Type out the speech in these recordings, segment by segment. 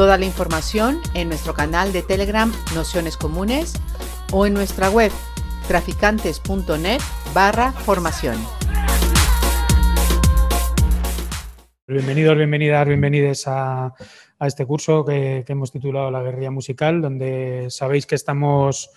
Toda la información en nuestro canal de Telegram Nociones Comunes o en nuestra web traficantes.net barra formación. Bienvenidos, bienvenidas, bienvenidos a, este curso que hemos titulado La guerrilla musical, donde sabéis que estamos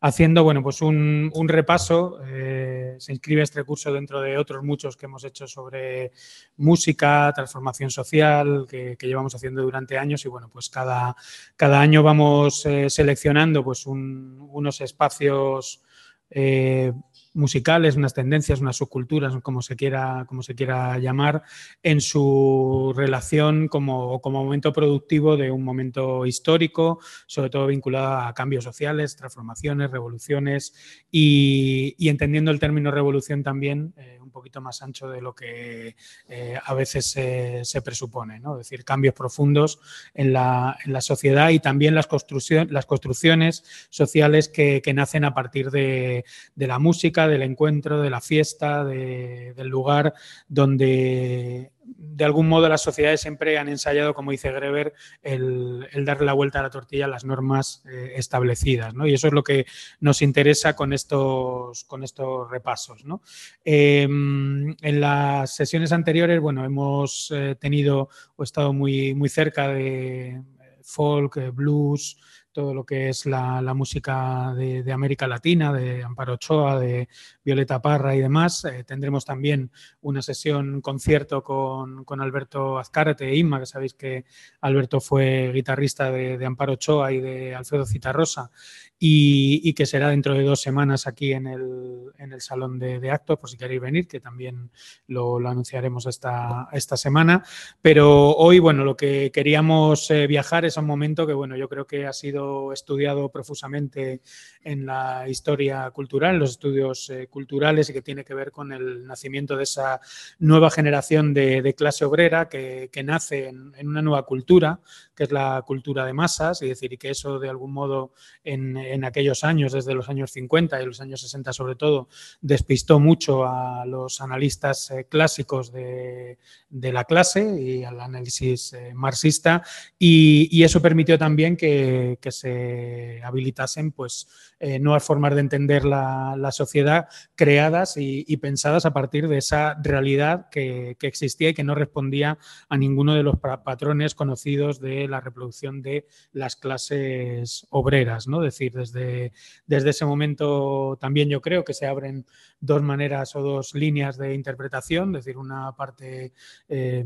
haciendo bueno, pues un, repaso. Eh, se inscribe este curso dentro de otros muchos que hemos hecho sobre música, transformación social, que, llevamos haciendo durante años y bueno, pues cada, cada año vamos eh, seleccionando pues un, unos espacios eh, musicales, unas tendencias, unas subculturas, como se quiera, como se quiera llamar, en su relación como, como momento productivo de un momento histórico, sobre todo vinculado a cambios sociales, transformaciones, revoluciones y, entendiendo el término revolución también eh, un poquito más ancho de lo que eh, a veces se, presupone, ¿no? es decir, cambios profundos en la, en la sociedad y también las, construcción, las construcciones sociales que, que nacen a partir de, de la música, del encuentro, de la fiesta, de, del lugar donde de algún modo las sociedades siempre han ensayado, como dice Greber, el, el darle la vuelta a la tortilla a las normas eh, establecidas. ¿no? Y eso es lo que nos interesa con estos, con estos repasos. ¿no? Eh, en las sesiones anteriores, bueno, hemos eh, tenido o estado muy, muy cerca de folk, blues, todo lo que es la, la música de, de, América Latina, de Amparo Ochoa, de Violeta Parra y demás. Eh, tendremos también una sesión concierto con, con Alberto Azcárate e Inma, que sabéis que Alberto fue guitarrista de, Amparo Ochoa y de Alfredo Citarrosa, y, y, que será dentro de dos semanas aquí en el, en el Salón de, de, Actos, por si queréis venir, que también lo, lo anunciaremos esta, esta, semana. Pero hoy, bueno, lo que queríamos eh, viajar es a un momento que, bueno, yo creo que ha sido estudiado profusamente en la historia cultural, en los estudios eh, culturales y que tiene que ver con el nacimiento de esa nueva generación de, clase obrera que, nace en, una nueva cultura, que es la cultura de masas, y decir, y que eso de algún modo en, aquellos años, desde los años 50 y los años 60 sobre todo, despistó mucho a los analistas eh, clásicos de, la clase y al análisis eh, marxista, y, eso permitió también que se habilitasen pues eh, nuevas formas de entender la, la sociedad creadas y, pensadas a partir de esa realidad que, que, existía y que no respondía a ninguno de los patrones conocidos de la reproducción de las clases obreras, ¿no? Decir, desde, desde ese momento también yo creo que se abren dos maneras o dos líneas de interpretación, es decir, una parte eh,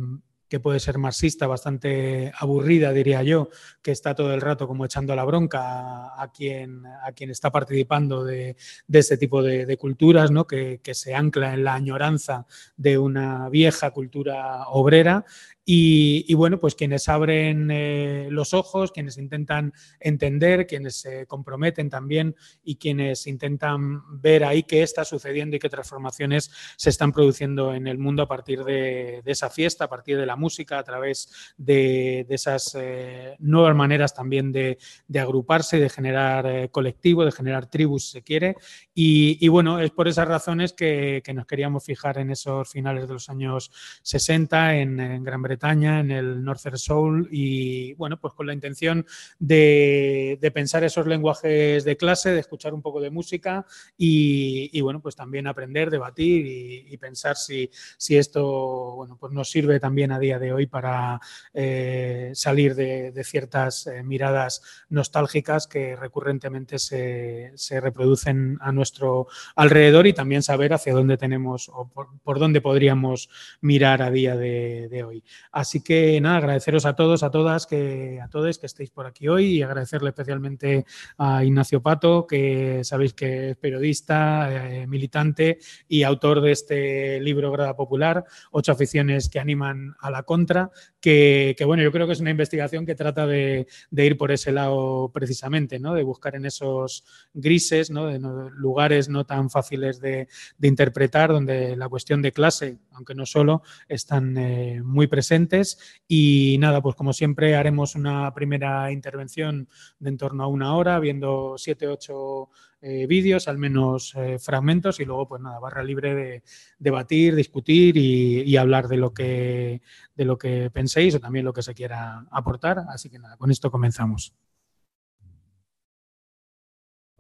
que puede ser marxista, bastante aburrida, diría yo, que está todo el rato como echando la bronca a, quien, a quien está participando de, de este tipo de, de culturas, ¿no? que, que se ancla en la añoranza de una vieja cultura obrera y, y, bueno, pues quienes abren eh, los ojos, quienes intentan entender, quienes se comprometen también y quienes intentan ver ahí qué está sucediendo y qué transformaciones se están produciendo en el mundo a partir de, de esa fiesta, a partir de la música, a través de, de esas eh, nuevas maneras también de, de, agruparse, de generar eh, colectivo, de generar tribus, si se quiere. Y, y, bueno, es por esas razones que, que, nos queríamos fijar en esos finales de los años 60 en, en Gran Bretaña Bretaña, en el Northern Soul, y bueno, pues con la intención de, pensar esos lenguajes de clase, de escuchar un poco de música y, bueno, pues también aprender, debatir y, pensar si, esto bueno, pues nos sirve también a día de hoy para eh, salir de, ciertas eh, miradas nostálgicas que recurrentemente se, reproducen a nuestro alrededor y también saber hacia dónde tenemos o por, dónde podríamos mirar a día de hoy. Así que nada, agradeceros a todos, a todas, que, a todos que estéis por aquí hoy y agradecerle especialmente a Ignacio Pato, que sabéis que es periodista, eh, militante y autor de este libro Grada Popular, Ocho aficiones que animan a la contra, que, bueno, yo creo que es una investigación que trata de, ir por ese lado precisamente, ¿no? de buscar en esos grises, ¿no? de lugares no tan fáciles de, interpretar, donde la cuestión de clase, aunque no solo, están eh, muy presentes. Y nada, pues como siempre haremos una primera intervención de en torno a una hora, viendo siete, ocho eh, vídeos, al menos eh, fragmentos, y luego, pues nada, barra libre de debatir, discutir y, hablar de lo, que, de lo que penséis o también lo que se quiera aportar. Así que nada, con esto comenzamos.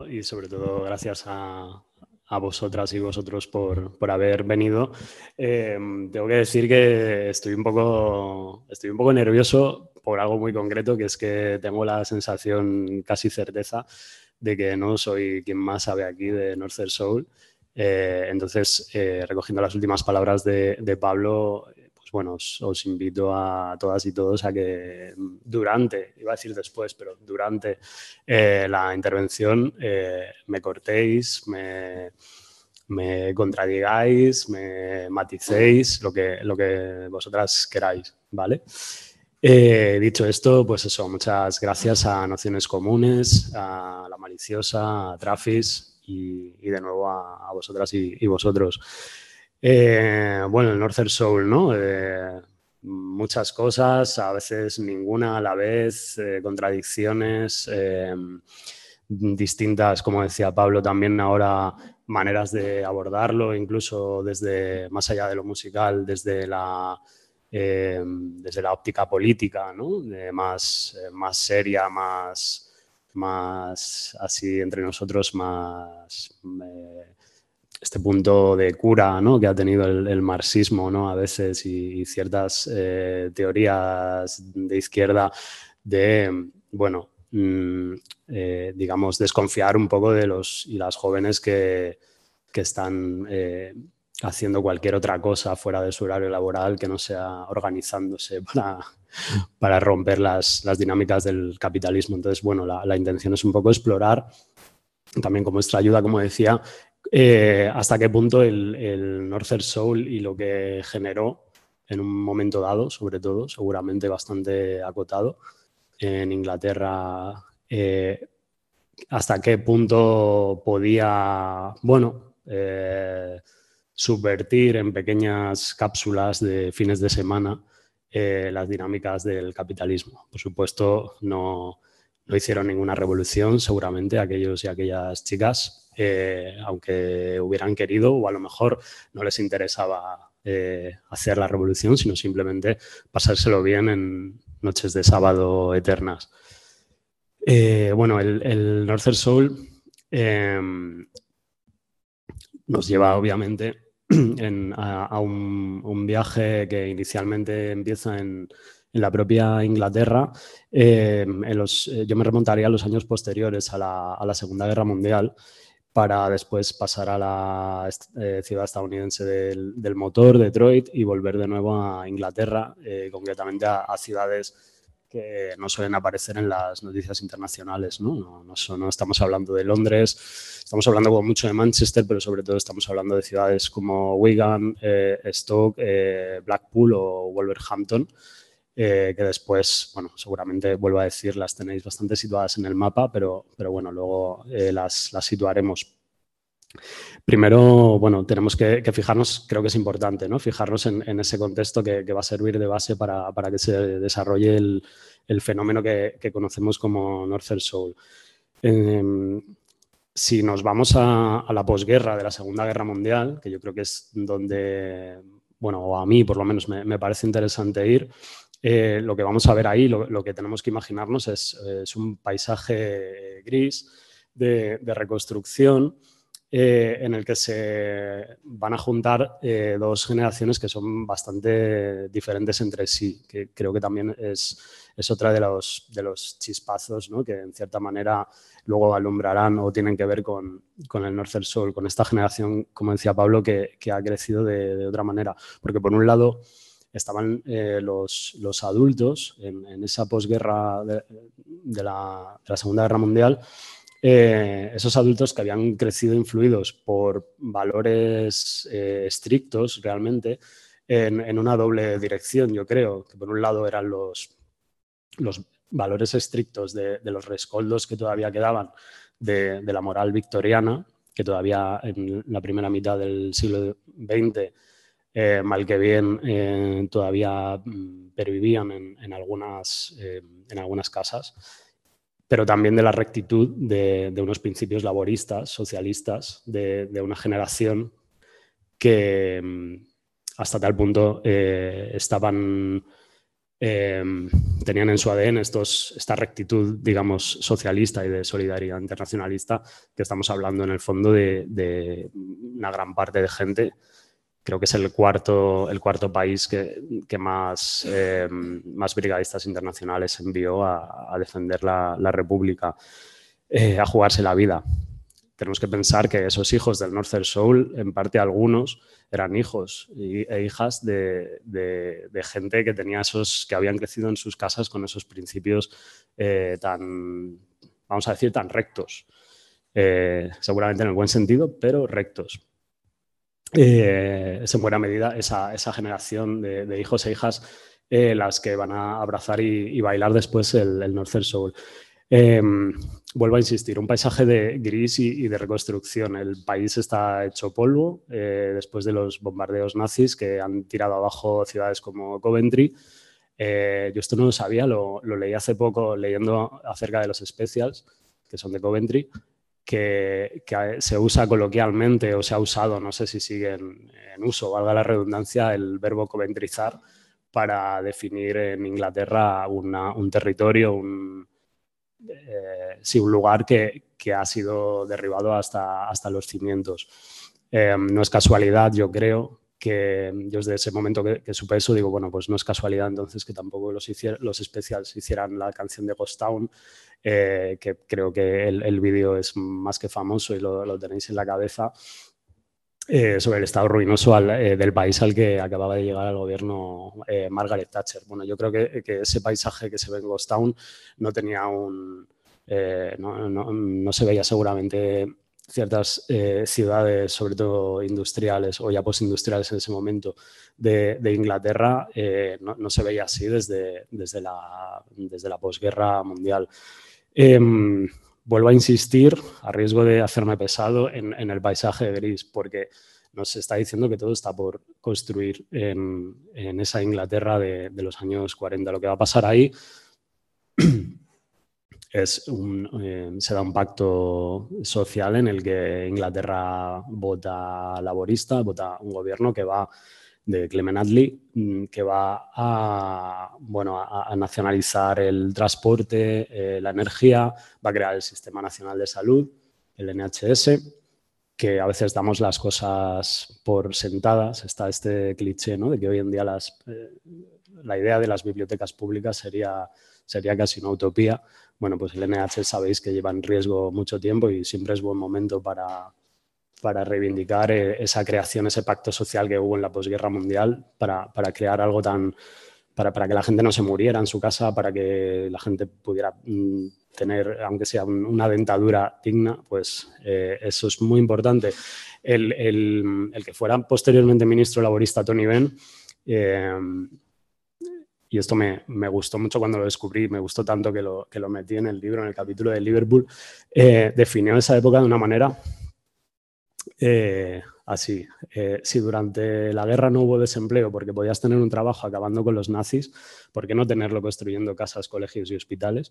Y sobre todo gracias a, vosotras y vosotros por, por haber venido. Eh, tengo que decir que estoy un, poco, estoy un poco nervioso por algo muy concreto, que es que tengo la sensación, casi certeza, de que no soy quien más sabe aquí de Northern Soul. Eh, entonces, eh, recogiendo las últimas palabras de, Pablo, bueno, os, invito a todas y todos a que durante, iba a decir después, pero durante eh, la intervención eh, me cortéis, me, contradigáis, me maticéis, lo que, lo que vosotras queráis, ¿vale? Eh, dicho esto, pues eso, muchas gracias a Nociones Comunes, a La Maliciosa, a Trafis y, de nuevo a, vosotras y vosotros. Eh, bueno, el Northern Soul, ¿no? Eh, muchas cosas, a veces ninguna a la vez, contradicciones, distintas, como decía Pablo, también ahora maneras de abordarlo, incluso desde más allá de lo musical, desde la, desde la óptica política, más, más seria, más, más así entre nosotros, más este punto de cura que ha tenido el, marxismo a veces y, ciertas eh, teorías de izquierda de, bueno, mm, eh, digamos, desconfiar un poco de los y las jóvenes que, que están eh, haciendo cualquier otra cosa fuera de su horario laboral que no sea organizándose para, para romper las, las dinámicas del capitalismo. Entonces, bueno, la, la intención es un poco explorar también con nuestra ayuda, como decía, eh, hasta qué punto el, el Northern Soul y lo que generó en un momento dado, sobre todo, seguramente bastante acotado, en Inglaterra, eh, hasta qué punto podía, bueno, eh, subvertir en pequeñas cápsulas de fines de semana las dinámicas del capitalismo. Por supuesto, no, no hicieron ninguna revolución, seguramente aquellos y aquellas chicas, eh, aunque hubieran querido o a lo mejor no les interesaba eh, hacer la revolución, sino simplemente pasárselo bien en noches de sábado eternas. Eh, bueno, el, el Northern Soul em, nos lleva obviamente a, un, viaje que inicialmente empieza en, la propia Inglaterra. Em, yo me remontaría a los años posteriores a la, a la Segunda Guerra Mundial para después pasar a la eh, ciudad estadounidense del, motor, Detroit, y volver de nuevo a Inglaterra, eh, concretamente a, ciudades que no suelen aparecer en las noticias internacionales. ¿no? No, estamos hablando de Londres, estamos hablando mucho de Manchester, pero sobre todo estamos hablando de ciudades como Wigan, eh, Stoke, Blackpool o Wolverhampton. que después, bueno, seguramente vuelvo a decir, las tenéis bastante situadas en el mapa, pero, pero bueno, luego las, situaremos. Primero, bueno, tenemos que, fijarnos, creo que es importante, ¿no? Fijarnos en, ese contexto que, va a servir de base para, que se desarrolle el, fenómeno que, conocemos como Northern Soul. Em, si nos vamos a, la posguerra de la Segunda Guerra Mundial, que yo creo que es donde, bueno, a mí por lo menos me, parece interesante ir, eh, lo que vamos a ver ahí, lo, que tenemos que imaginarnos es, un paisaje gris de reconstrucción eh, en el que se van a juntar eh, dos generaciones que son bastante diferentes entre sí, que creo que también es, es otra de los, de los chispazos que en cierta manera luego alumbrarán o tienen que ver con, con el Northern Soul, con esta generación, como decía Pablo, que, que ha crecido de, de, otra manera. Porque por un lado estaban eh, los, los, adultos en, esa posguerra de, la, Segunda Guerra Mundial, eh, esos adultos que habían crecido influidos por valores eh, estrictos realmente en, una doble dirección, yo creo, que por un lado eran los, los valores estrictos de, los rescoldos que todavía quedaban de, la moral victoriana, que todavía en la primera mitad del siglo XX eh, mal que bien todavía mm, pervivían en, algunas, en algunas casas, pero también de la rectitud de, unos principios laboristas, socialistas, de, una generación que mm, hasta tal punto estaban, tenían en su ADN esta rectitud, digamos, socialista y de solidaridad internacionalista, que estamos hablando en el fondo de una gran parte de gente creo que es el cuarto, el cuarto país que, más, eh, más brigadistas internacionales envió a, defender la, República, eh, a jugarse la vida. Tenemos que pensar que esos hijos del Northern Soul, en parte algunos, eran hijos e hijas de, gente que tenía esos, que habían crecido en sus casas con esos principios eh, tan, vamos a decir, tan rectos. seguramente en el buen sentido, pero rectos eh, es en buena medida esa, generación de, hijos e hijas eh, las que van a abrazar y, bailar después el, el Northern Soul. Em, vuelvo a insistir, un paisaje de gris y, de reconstrucción. El país está hecho polvo eh, después de los bombardeos nazis que han tirado abajo ciudades como Coventry. Eh, yo esto no lo sabía, lo, lo, leí hace poco leyendo acerca de los specials, que son de Coventry, que, se usa coloquialmente o se ha usado, no sé si sigue en, uso, valga la redundancia, el verbo coventrizar para definir en Inglaterra un territorio, un, eh, un lugar que, ha sido derribado hasta, hasta los cimientos. Eh, no es casualidad, yo creo, que yo desde ese momento que, supe eso digo, bueno, pues no es casualidad entonces que tampoco los, los especiales hicieran la canción de Ghost Town, eh, que creo que el, vídeo es más que famoso y lo, tenéis en la cabeza, eh, sobre el estado ruinoso eh, del país al que acababa de llegar al gobierno Margaret Thatcher. Bueno, yo creo que, ese paisaje que se ve en Ghost Town no tenía un... no, no se veía seguramente ciertas eh, ciudades, sobre todo industriales o ya postindustriales en ese momento, de, Inglaterra, eh, no, se veía así desde, desde, la, desde la posguerra mundial. Em, vuelvo a insistir, a riesgo de hacerme pesado, en, el paisaje gris, porque nos está diciendo que todo está por construir en, esa Inglaterra de, de los años 40. Lo que va a pasar ahí es un, eh, se da un pacto social en el que Inglaterra vota laborista, vota un gobierno que va de Clement Attlee, mm, que va a, bueno, a, nacionalizar el transporte, eh, la energía, va a crear el Sistema Nacional de Salud, el NHS, que a veces damos las cosas por sentadas. Está este cliché ¿no? de que hoy en día las, eh, la idea de las bibliotecas públicas sería, sería casi una utopía bueno, pues el NH sabéis que lleva en riesgo mucho tiempo y siempre es buen momento para, para reivindicar eh, esa creación, ese pacto social que hubo en la posguerra mundial, para, para crear algo tan, para, para, que la gente no se muriera en su casa, para que la gente pudiera mm, tener, aunque sea una dentadura digna, pues eh, eso es muy importante. El, el, el, que fuera posteriormente ministro laborista Tony Benn, eh, y esto me, me, gustó mucho cuando lo descubrí, me gustó tanto que lo, que lo metí en el libro, en el capítulo de Liverpool, eh, definió esa época de una manera eh, así. Eh, si durante la guerra no hubo desempleo porque podías tener un trabajo acabando con los nazis, ¿por qué no tenerlo construyendo casas, colegios y hospitales?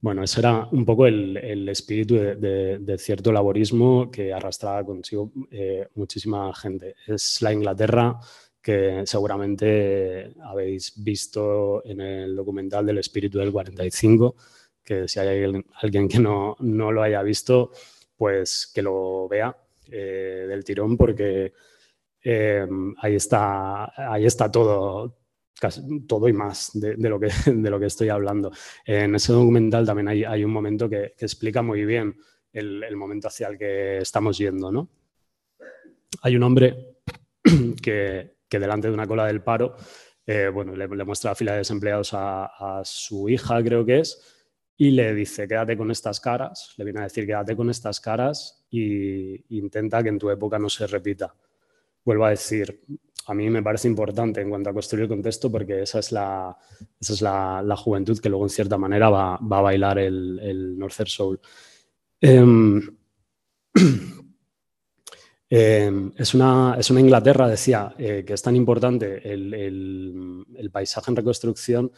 Bueno, ese era un poco el, el espíritu de, de, cierto laborismo que arrastraba consigo muchísima gente. Es la Inglaterra que seguramente habéis visto en el documental del espíritu del 45, que si hay alguien, que no, lo haya visto, pues que lo vea eh, del tirón, porque eh, ahí, está, ahí está todo, todo y más de, lo que, de lo que estoy hablando. En ese documental también hay, un momento que, explica muy bien el, el, momento hacia el que estamos yendo. ¿no? Hay un hombre que, que delante de una cola del paro, eh, bueno, le, muestra la fila de desempleados a, su hija, creo que es, y le dice, quédate con estas caras, le viene a decir, quédate con estas caras e intenta que en tu época no se repita. Vuelvo a decir, a mí me parece importante en cuanto a construir el contexto porque esa es la, esa es la, juventud que luego en cierta manera va, a bailar el, el Northern Soul. Em, em, es, una, es, una, Inglaterra, decía, eh, que es tan importante el, paisaje en reconstrucción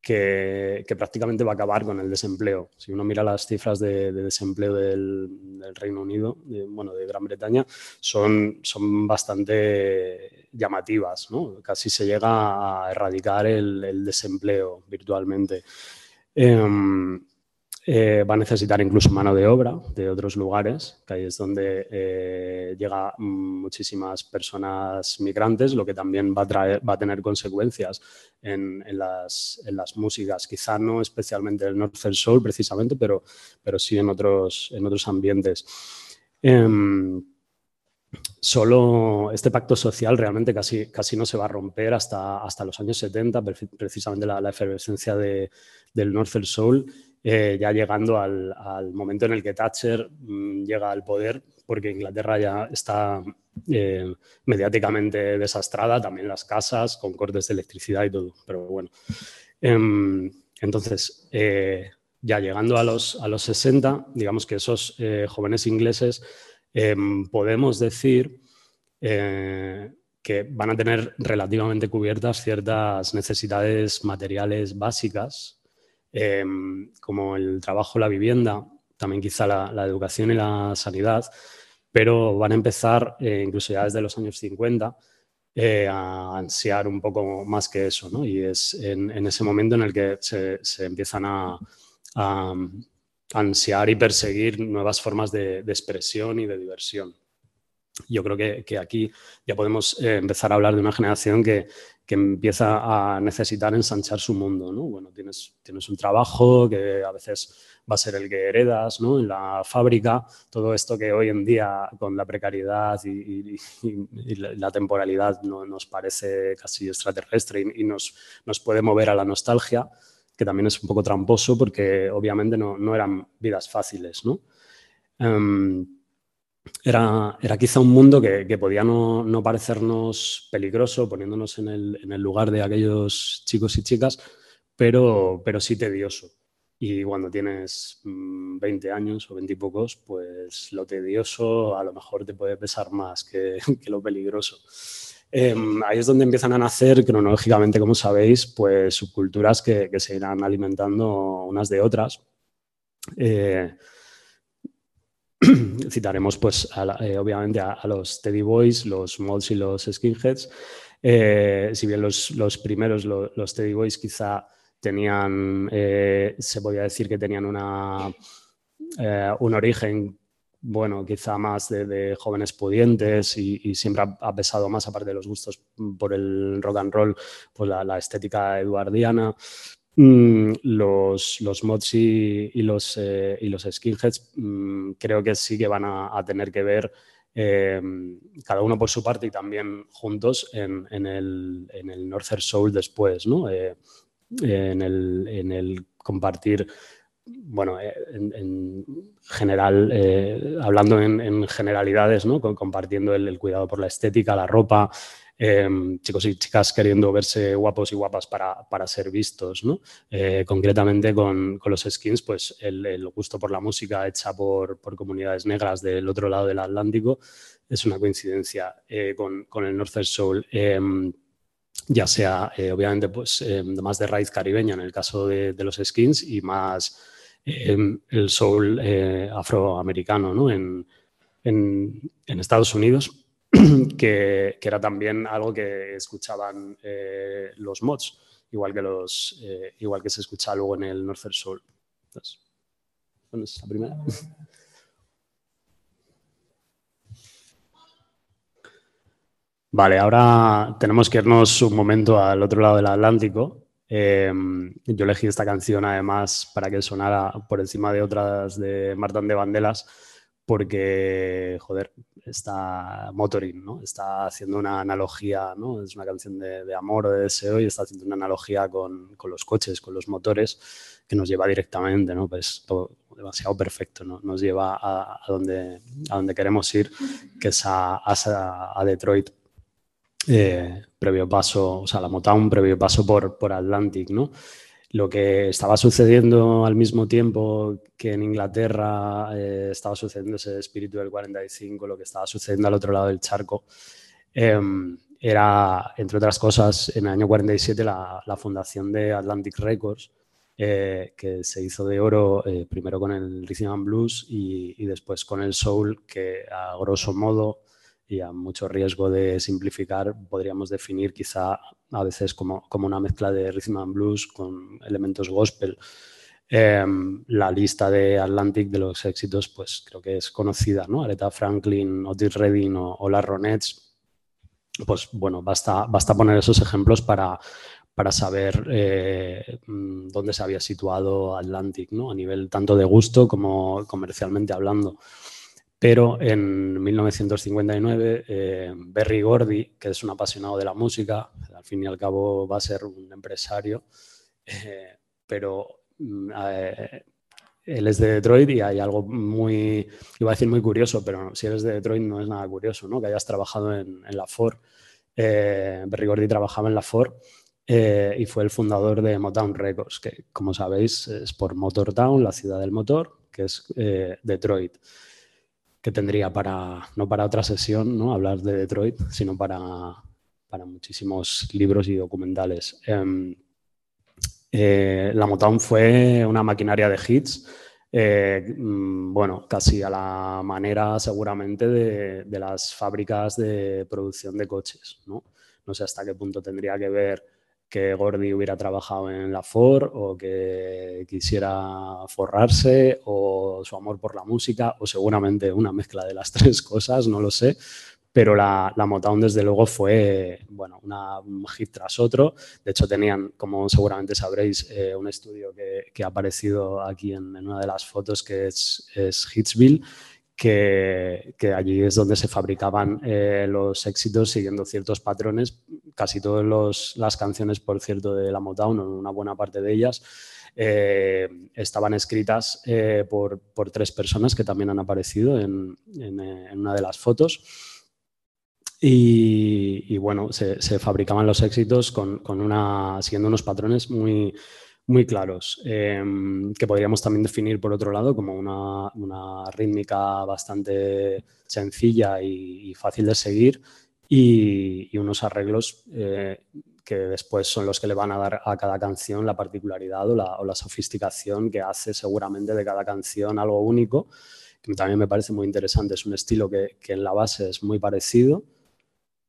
que, prácticamente va a acabar con el desempleo. Si uno mira las cifras de, desempleo del, Reino Unido, bueno, de Gran Bretaña, son, son bastante llamativas. ¿no? Casi se llega a erradicar el, desempleo virtualmente. Em, eh, va a necesitar incluso mano de obra de otros lugares, que ahí es donde eh, llega muchísimas personas migrantes, lo que también va a, tener consecuencias en, las, en, las, músicas, quizá no especialmente el Northern Soul precisamente, pero, pero sí en otros, en otros ambientes. Em, solo este pacto social realmente casi, casi no se va a romper hasta, hasta los años 70, precisamente la, efervescencia de, del Northern Soul eh, ya llegando al, momento en el que Thatcher mm, llega al poder, porque Inglaterra ya está eh, mediáticamente desastrada, también las casas, con cortes de electricidad y todo. Pero bueno, em, entonces, eh, ya llegando a los, a los 60, digamos que esos jóvenes ingleses em, podemos decir que van a tener relativamente cubiertas ciertas necesidades materiales básicas Em, como el trabajo, la vivienda, también quizá la, educación y la sanidad, pero van a empezar, eh, incluso ya desde los años 50, eh, a ansiar un poco más que eso, ¿no? Y es en, ese momento en el que se, empiezan a, ansiar y perseguir nuevas formas de, expresión y de diversión. Yo creo que, aquí ya podemos eh, empezar a hablar de una generación que, que empieza a necesitar ensanchar su mundo. ¿no? Bueno, tienes, tienes un trabajo que a veces va a ser el que heredas ¿no? en la fábrica, todo esto que hoy en día con la precariedad y, la, temporalidad no, nos parece casi extraterrestre y, nos, nos, puede mover a la nostalgia, que también es un poco tramposo porque obviamente no, no eran vidas fáciles. ¿no? Em, era, era, quizá un mundo que, podía no, parecernos peligroso, poniéndonos en el, en el, lugar de aquellos chicos y chicas, pero, pero sí tedioso. Y cuando tienes 20 mm, años o 20 y pocos, pues lo tedioso a lo mejor te puede pesar más que, que lo peligroso. Em, ahí es donde empiezan a nacer cronológicamente, como sabéis, pues subculturas que, que se irán alimentando unas de otras. Eh, citaremos pues eh, obviamente a, los Teddy Boys, los Mods y los Skinheads. Eh, si bien los, primeros, los Teddy Boys quizá tenían, eh, se podía decir que tenían una, un origen, bueno, quizá más de, jóvenes pudientes y, siempre ha, pesado más, aparte de los gustos por el rock and roll, pues la estética eduardiana. Mm, los, los mods y, los, eh, y los skinheads mm, creo que sí que van a, tener que ver eh, cada uno por su parte y también juntos en, en, el, en el Northern Soul después, ¿no? Eh, en, el, en, el, compartir, bueno, en, general, hablando en, generalidades, ¿no? compartiendo el, el, cuidado por la estética, la ropa, Em, chicos y chicas queriendo verse guapos y guapas para, para ser vistos, ¿no? Eh, concretamente con, con, los skins, pues el, gusto por la música hecha por, por, comunidades negras del otro lado del Atlántico es una coincidencia eh, con, con, el Northern Soul em, ya sea eh, obviamente pues em, más de raíz caribeña en el caso de, de los skins y más el soul afroamericano ¿no? en, en, Estados Unidos que, era también algo que escuchaban eh, los mods, igual que, los, eh, igual que se escucha luego en el Northern Soul. Entonces, es la primera? Vale, ahora tenemos que irnos un momento al otro lado del Atlántico. Em, yo elegí esta canción además para que sonara por encima de otras de Martán de Bandelas porque, joder, está motoring, ¿no? Está haciendo una analogía, ¿no? Es una canción de, amor o de deseo y está haciendo una analogía con, con, los coches, con los motores, que nos lleva directamente, ¿no? Pues todo demasiado perfecto, ¿no? Nos lleva a, donde, a donde queremos ir, que es a, a, Detroit, eh, previo paso, o sea, la Motown, previo paso por, por Atlantic, ¿no? Lo que estaba sucediendo al mismo tiempo que en Inglaterra eh, estaba sucediendo ese espíritu del 45, lo que estaba sucediendo al otro lado del charco, em, era, entre otras cosas, en el año 47 la, fundación de Atlantic Records, eh, que se hizo de oro eh, primero con el rhythm and blues y, y, después con el soul, que a grosso modo y a mucho riesgo de simplificar, podríamos definir quizá a veces como, como una mezcla de rhythm and blues con elementos gospel. Em, la lista de Atlantic de los éxitos, pues creo que es conocida, ¿no? Aretha Franklin, Otis Redding o, o las Ronettes. Pues bueno, basta, basta poner esos ejemplos para, para saber eh, mm, dónde se había situado Atlantic, ¿no? A nivel tanto de gusto como comercialmente hablando. Pero en 1959, eh, Berry Gordy, que es un apasionado de la música, al fin y al cabo va a ser un empresario, eh, pero mm, eh, él es de Detroit y hay algo muy, iba a decir muy curioso, pero si eres de Detroit no es nada curioso, ¿no? Que hayas trabajado en, la Ford. Berry Gordy trabajaba en la Ford y fue el fundador de Motown Records, que como sabéis es por Motortown, la ciudad del motor, que es Detroit que tendría para, no para otra sesión, ¿no? hablar de Detroit, sino para, para muchísimos libros y documentales. Em, eh, la Motown fue una maquinaria de hits, eh, mm, bueno, casi a la manera seguramente de, de, las fábricas de producción de coches. ¿no? no sé hasta qué punto tendría que ver que Gordy hubiera trabajado en la Ford o que quisiera forrarse o su amor por la música o seguramente una mezcla de las tres cosas, no lo sé. Pero la, la Motown desde luego fue bueno, una, un hit tras otro. De hecho tenían, como seguramente sabréis, eh, un estudio que, que, ha aparecido aquí en, en, una de las fotos que es, es Hitsville que, allí es donde se fabricaban eh, los éxitos siguiendo ciertos patrones. Casi todas las canciones, por cierto, de la Motown, una buena parte de ellas, eh, estaban escritas eh, por, tres personas que también han aparecido en, una de las fotos. Y, bueno, se, fabricaban los éxitos con, con una, siguiendo unos patrones muy, muy claros, em, que podríamos también definir por otro lado como una, rítmica bastante sencilla y, fácil de seguir y, unos arreglos eh, que después son los que le van a dar a cada canción la particularidad o la, sofisticación que hace seguramente de cada canción algo único, que también me parece muy interesante. Es un estilo que, que en la base es muy parecido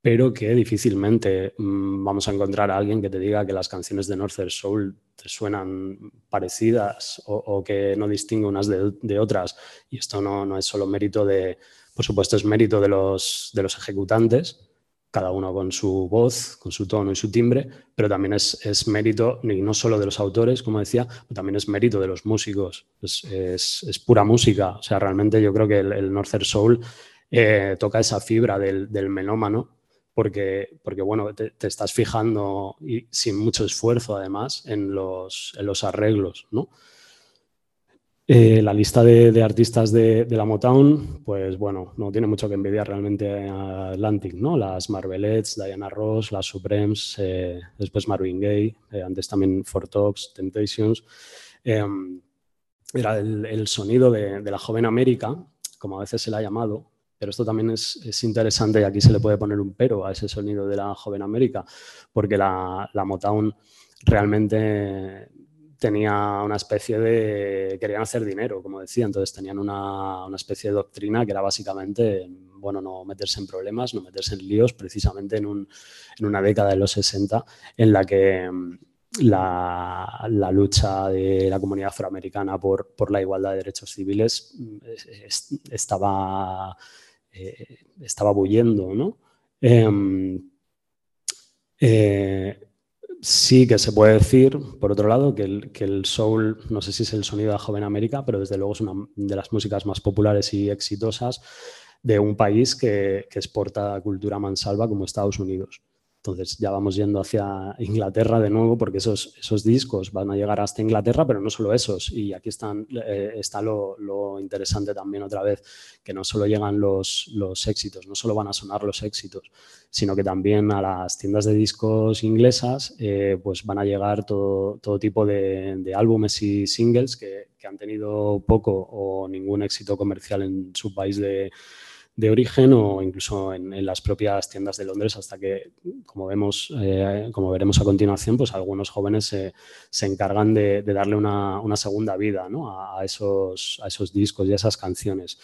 pero que difícilmente mm, vamos a encontrar a alguien que te diga que las canciones de Northern Soul te suenan parecidas o, que no distingue unas de, otras. Y esto no, no, es solo mérito de, por supuesto, es mérito de los, de los ejecutantes, cada uno con su voz, con su tono y su timbre, pero también es, es mérito, y no solo de los autores, como decía, también es mérito de los músicos. Es, es, pura música. O sea, realmente yo creo que el, el Northern Soul eh, toca esa fibra del, del melómano porque, porque bueno, te, estás fijando y sin mucho esfuerzo además en los, en los arreglos, ¿no? Eh, la lista de, artistas de, la Motown, pues bueno, no tiene mucho que envidiar realmente a Atlantic, ¿no? Las Marvelettes, Diana Ross, las Supremes, eh, después Marvin Gaye, eh, antes también Four Tops, Temptations. Em, era el, sonido de, la joven América, como a veces se le ha llamado, pero esto también es, interesante y aquí se le puede poner un pero a ese sonido de la joven América, porque la, Motown realmente tenía una especie de... querían hacer dinero, como decía, entonces tenían una, especie de doctrina que era básicamente, bueno, no meterse en problemas, no meterse en líos, precisamente en, una década de los 60 en la que mm, la, lucha de la comunidad afroamericana por, por la igualdad de derechos civiles mm, estaba eh, estaba bulliendo, ¿no? Em, eh, sí que se puede decir, por otro lado, que el, que el, soul, no sé si es el sonido de Joven América, pero desde luego es una de las músicas más populares y exitosas de un país que exporta cultura mansalva como Estados Unidos. Entonces ya vamos yendo hacia Inglaterra de nuevo porque esos, esos discos van a llegar hasta Inglaterra, pero no solo esos. Y aquí están, eh, está lo, interesante también otra vez, que no solo llegan los, los, éxitos, no solo van a sonar los éxitos, sino que también a las tiendas de discos inglesas eh, pues van a llegar todo, todo tipo de, de, álbumes y singles que, que han tenido poco o ningún éxito comercial en su país de de origen o incluso en, las propias tiendas de Londres hasta que, como, vemos, eh, como veremos a continuación, pues algunos jóvenes se, encargan de, de, darle una, una segunda vida ¿no? a, esos, a esos discos y a esas canciones.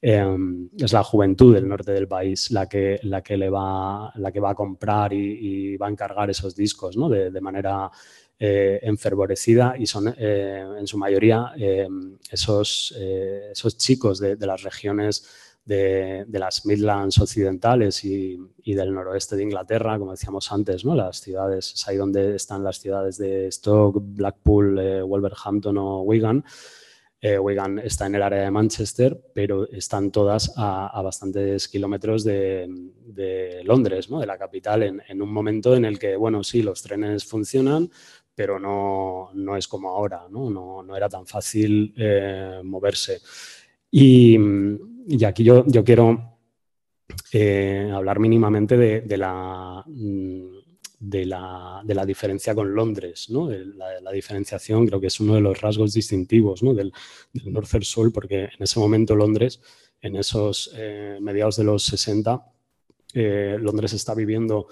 Eh, es la juventud del norte del país la que, la que, le va, la que va a comprar y, y va a encargar esos discos ¿no? de, de manera eh, enfervorecida y son eh, en su mayoría eh, esos, esos chicos de, de las regiones de, de, las Midlands occidentales y, y, del noroeste de Inglaterra, como decíamos antes, ¿no? las ciudades, es ahí donde están las ciudades de Stoke, Blackpool, eh, Wolverhampton o Wigan. Eh, Wigan está en el área de Manchester, pero están todas a, a bastantes kilómetros de, de Londres, ¿no? de la capital, en, en, un momento en el que, bueno, sí, los trenes funcionan, pero no, no es como ahora, no, no, no era tan fácil eh, moverse. Y, y aquí yo, yo quiero eh, hablar mínimamente de, de, la, de, la, de, la, diferencia con Londres. ¿no? La, diferenciación creo que es uno de los rasgos distintivos ¿no? del, del Northern Soul, porque en ese momento Londres, en esos eh, mediados de los 60, eh, Londres está viviendo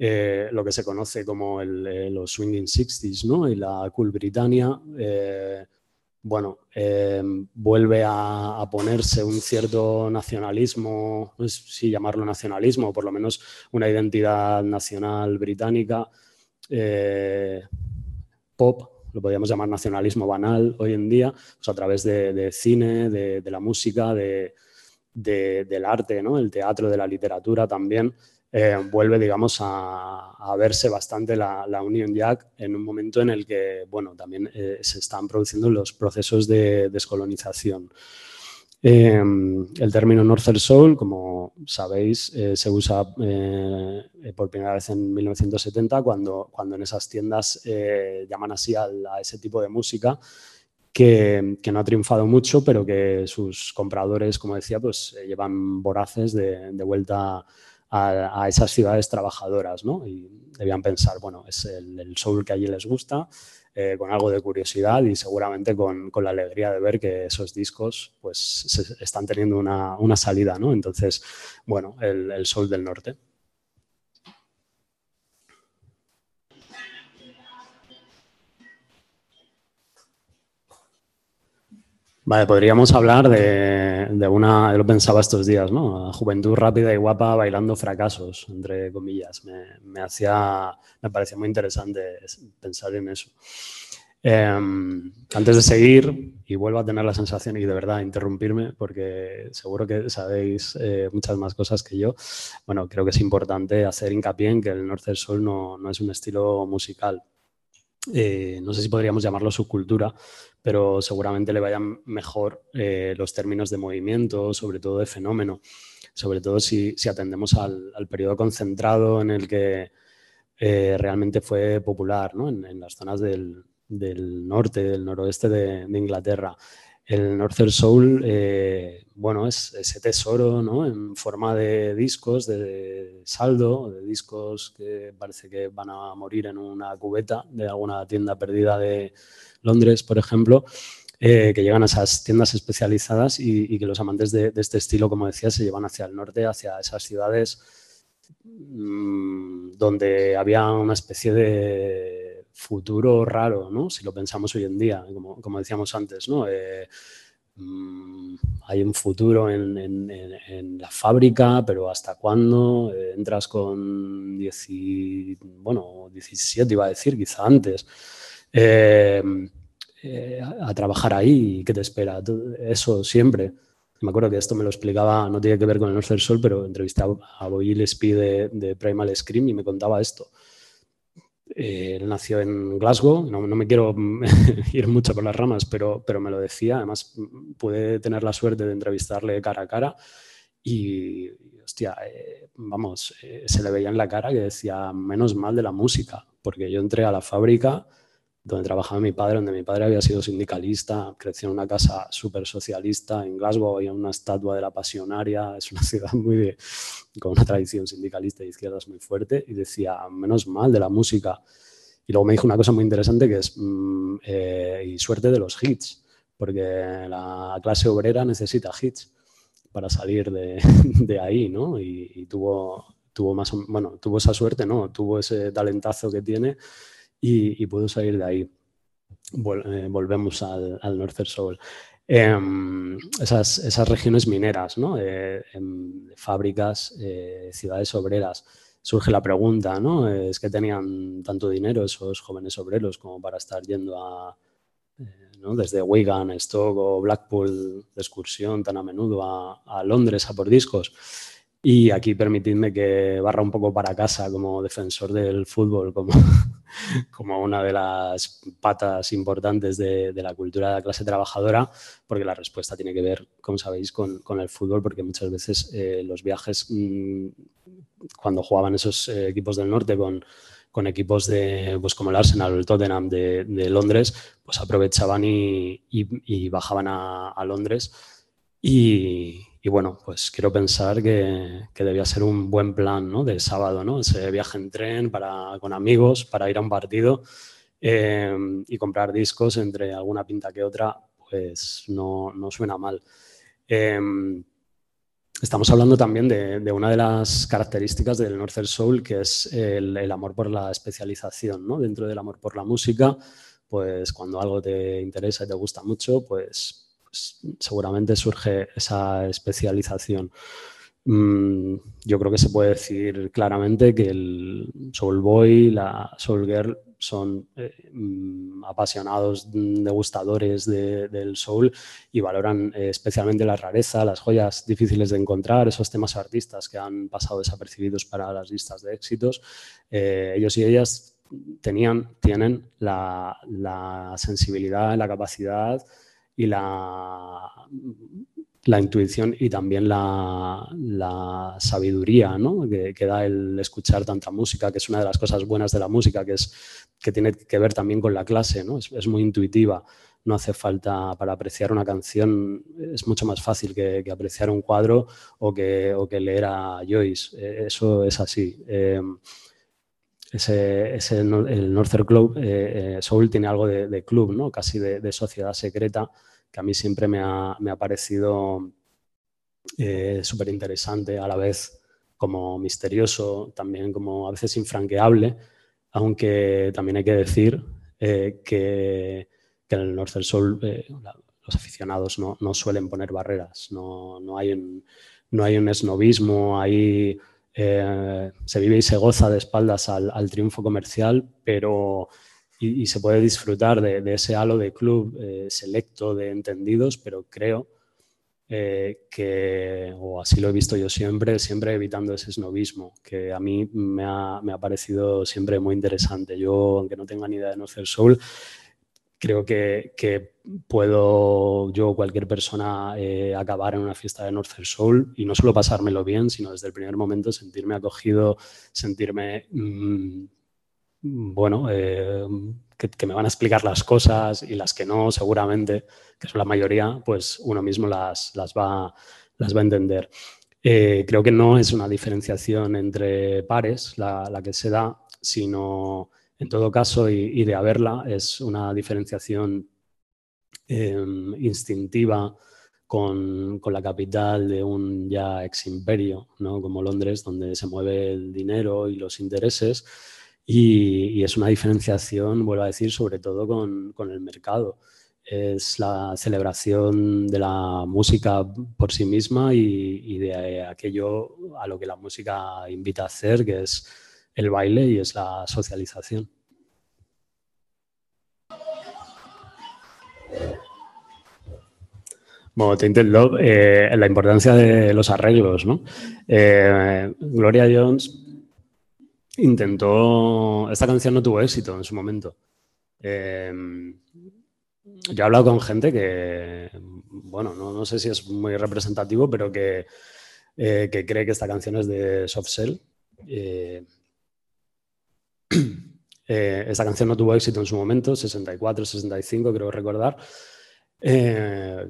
lo que se conoce como el, los swinging 60s ¿no? y la cool Britannia bueno, eh, vuelve a, ponerse un cierto nacionalismo, no sé si llamarlo nacionalismo, o por lo menos una identidad nacional británica, eh, pop, lo podríamos llamar nacionalismo banal hoy en día, pues a través de, de cine, de, de, la música, de, del arte, ¿no? el teatro, de la literatura también eh, vuelve, digamos, a, a verse bastante la, la, Union Jack en un momento en el que, bueno, también eh, se están produciendo los procesos de descolonización. Eh, el término Northern Soul, como sabéis, eh, se usa eh, por primera vez en 1970, cuando, cuando en esas tiendas eh, llaman así a, a, ese tipo de música, que, que, no ha triunfado mucho, pero que sus compradores, como decía, pues llevan voraces de, de vuelta a, esas ciudades trabajadoras, ¿no? Y debían pensar, bueno, es el, el soul que allí les gusta, eh, con algo de curiosidad y seguramente con, con, la alegría de ver que esos discos pues se, están teniendo una, una, salida, ¿no? Entonces, bueno, el, el soul del norte. Vale, podríamos hablar de, de, una, lo pensaba estos días, ¿no? Juventud rápida y guapa bailando fracasos, entre comillas. Me, me hacía, me parecía muy interesante pensar en eso. Eh, antes de seguir, y vuelvo a tener la sensación, y de verdad interrumpirme, porque seguro que sabéis eh, muchas más cosas que yo, bueno, creo que es importante hacer hincapié en que el Norte del Sol no, no es un estilo musical. Eh, no sé si podríamos llamarlo subcultura, pero seguramente le vayan mejor eh, los términos de movimiento, sobre todo de fenómeno, sobre todo si, atendemos al, al, periodo concentrado en el que eh, realmente fue popular, ¿no? en, las zonas del, norte, del noroeste de Inglaterra. El Northern Soul, eh, bueno, es ese tesoro, ¿no? En forma de discos, de saldo, de discos que parece que van a morir en una cubeta de alguna tienda perdida de, Londres, por ejemplo, eh, que llegan a esas tiendas especializadas y, que los amantes de, este estilo, como decía, se llevan hacia el norte, hacia esas ciudades mmm, donde había una especie de futuro raro, ¿no? Si lo pensamos hoy en día, como, decíamos antes, ¿no? Eh, mmm, hay un futuro en, la fábrica, pero ¿hasta cuándo? Eh, entras con 10, bueno, 17, iba a decir, quizá antes eh, a trabajar ahí, ¿qué te espera? Eso siempre. Me acuerdo que esto me lo explicaba, no tiene que ver con el Northern Sol, pero entrevisté a, a Boy de, de, Primal Scream y me contaba esto. Eh, él nació en Glasgow, no, me quiero ir mucho por las ramas, pero, pero me lo decía, además pude tener la suerte de entrevistarle cara a cara y, hostia, eh, vamos, eh, se le veía en la cara que decía, menos mal de la música, porque yo entré a la fábrica donde trabajaba mi padre, donde mi padre había sido sindicalista, creció en una casa súper socialista, en Glasgow había una estatua de la pasionaria, es una ciudad muy con una tradición sindicalista de izquierdas muy fuerte, y decía, menos mal de la música. Y luego me dijo una cosa muy interesante que es, mm, eh, y suerte de los hits, porque la clase obrera necesita hits para salir de, de ahí, ¿no? Y, tuvo, tuvo más, bueno, tuvo esa suerte, ¿no? Tuvo ese talentazo que tiene y, y pudo salir de ahí. Eh, volvemos al, al Northern Soul. Em, esas, esas, regiones mineras, ¿no? Eh, em, fábricas, eh, ciudades obreras. Surge la pregunta, ¿no? Es que tenían tanto dinero esos jóvenes obreros como para estar yendo a, ¿no? desde Wigan, Stoke o Blackpool de excursión tan a menudo a, a Londres a por discos. Y aquí permitidme que barra un poco para casa como defensor del fútbol, como, como una de las patas importantes de, la cultura de la clase trabajadora, porque la respuesta tiene que ver, como sabéis, con, con el fútbol, porque muchas veces eh, los viajes, mmm, cuando jugaban esos eh, equipos del norte con, con equipos de, pues como el Arsenal o el Tottenham de, de Londres, pues aprovechaban y, y, y bajaban a, a Londres. Y, y bueno, pues quiero pensar que, debía ser un buen plan ¿no? de sábado, ¿no? ese viaje en tren para, con amigos para ir a un partido eh, y comprar discos entre alguna pinta que otra, pues no, no suena mal. Eh, estamos hablando también de, de, una de las características del Northern Soul, que es el, el amor por la especialización. ¿no? Dentro del amor por la música, pues cuando algo te interesa y te gusta mucho, pues seguramente surge esa especialización. Mm, yo creo que se puede decir claramente que el Soul Boy, la Soul Girl son eh, mm, apasionados, degustadores de, del soul y valoran eh, especialmente la rareza, las joyas difíciles de encontrar, esos temas artistas que han pasado desapercibidos para las listas de éxitos. Eh, ellos y ellas tenían, tienen la sensibilidad, la capacidad y la, la intuición y también la, la sabiduría ¿no? que, que, da el escuchar tanta música, que es una de las cosas buenas de la música, que, es, que tiene que ver también con la clase, ¿no? es, es muy intuitiva. No hace falta para apreciar una canción, es mucho más fácil que, que apreciar un cuadro o que, o que leer a Joyce. Eh, eso es así. Eh, ese, ese, el Northern Club, eh, eh, Soul tiene algo de, club, ¿no? casi de, sociedad secreta, que a mí siempre me ha, me ha parecido eh, súper interesante, a la vez como misterioso, también como a veces infranqueable, aunque también hay que decir eh, que, que, el Northern Soul los aficionados no, no, suelen poner barreras, no, no, hay un, no hay un esnovismo, hay eh, se vive y se goza de espaldas al, triunfo comercial, pero y, se puede disfrutar de, ese halo de club eh, selecto de entendidos, pero creo eh, que, o así lo he visto yo siempre, siempre evitando ese snobismo, que a mí me ha, me ha parecido siempre muy interesante. Yo, aunque no tenga ni idea de Northern Soul, creo que, puedo yo o cualquier persona eh, acabar en una fiesta de Northern Soul y no solo pasármelo bien, sino desde el primer momento sentirme acogido, sentirme, mmm, bueno, eh, que, que, me van a explicar las cosas y las que no, seguramente, que son la mayoría, pues uno mismo las, las, va, las va a entender. Eh, creo que no es una diferenciación entre pares la, la que se da, sino en todo caso, y, de haberla, es una diferenciación eh, instintiva con, con, la capital de un ya ex imperio, ¿no? como Londres, donde se mueve el dinero y los intereses. Y, y es una diferenciación, vuelvo a decir, sobre todo con, con el mercado es la celebración de la música por sí misma y, y, de aquello a lo que la música invita a hacer, que es el baile y es la socialización. Bueno, Tainted Love, eh, la importancia de los arreglos, ¿no? Eh, Gloria Jones intentó, esta canción no tuvo éxito en su momento. Eh, yo he hablado con gente que, bueno, no, sé si es muy representativo, pero que, que cree que esta canción es de Soft Cell. Eh, esta canción no tuvo éxito en su momento, 64, 65, creo recordar.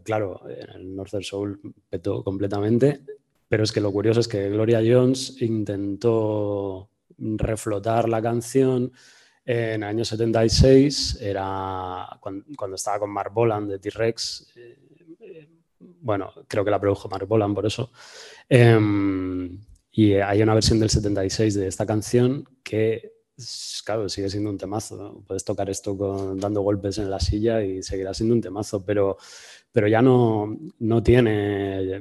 claro, el Northern Soul petó completamente, pero es que lo curioso es que Gloria Jones intentó reflotar la canción en el año 76, era cuando, estaba con Mark Boland de T-Rex. Eh, bueno, creo que la produjo Mark Boland por eso. Em, y hay una versión del 76 de esta canción que, claro, sigue siendo un temazo. Puedes tocar esto dando golpes en la silla y seguirá siendo un temazo, pero pero ya no, no tiene,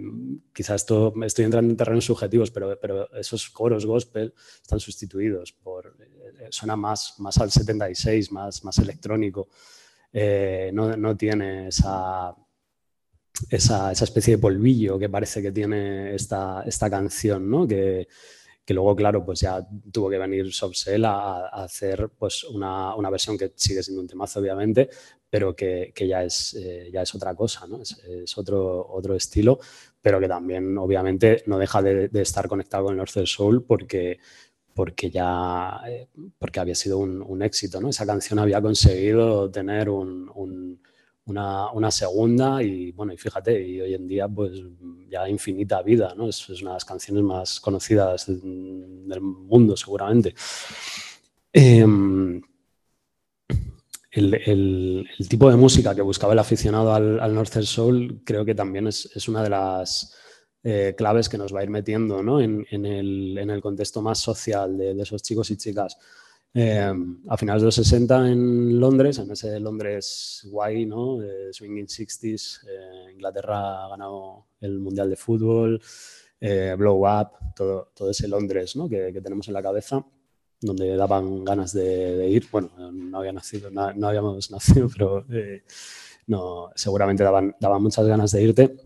quizás esto, estoy entrando en terrenos subjetivos, pero, pero esos coros gospel están sustituidos por, eh, suena más, más al 76, más, más electrónico, eh, no, no, tiene esa, esa, esa, especie de polvillo que parece que tiene esta, esta canción, ¿no? Que, que luego, claro, pues ya tuvo que venir Sobsel a, a hacer pues una, una, versión que sigue siendo un temazo, obviamente, pero que, que ya, es, eh, ya es otra cosa, ¿no? Es, es, otro, otro estilo, pero que también, obviamente, no deja de, estar conectado con el North Soul porque, porque ya eh, porque había sido un, un, éxito, ¿no? Esa canción había conseguido tener un una, segunda y bueno, y fíjate, y hoy en día pues ya infinita vida, ¿no? Es, una de las canciones más conocidas del mundo seguramente. Em, el, tipo de música que buscaba el aficionado al, al Northern Soul creo que también es, una de las eh, claves que nos va a ir metiendo ¿no? en, el, contexto más social de, de esos chicos y chicas. Eh, a finales de los 60 en Londres, en ese Londres guay, ¿no? Eh, swinging 60s, eh, Inglaterra ha ganado el Mundial de Fútbol, Blow Up, todo, todo ese Londres ¿no? que, tenemos en la cabeza, donde daban ganas de, ir. Bueno, no, había nacido, no, habíamos nacido, pero no, seguramente daban, daban muchas ganas de irte.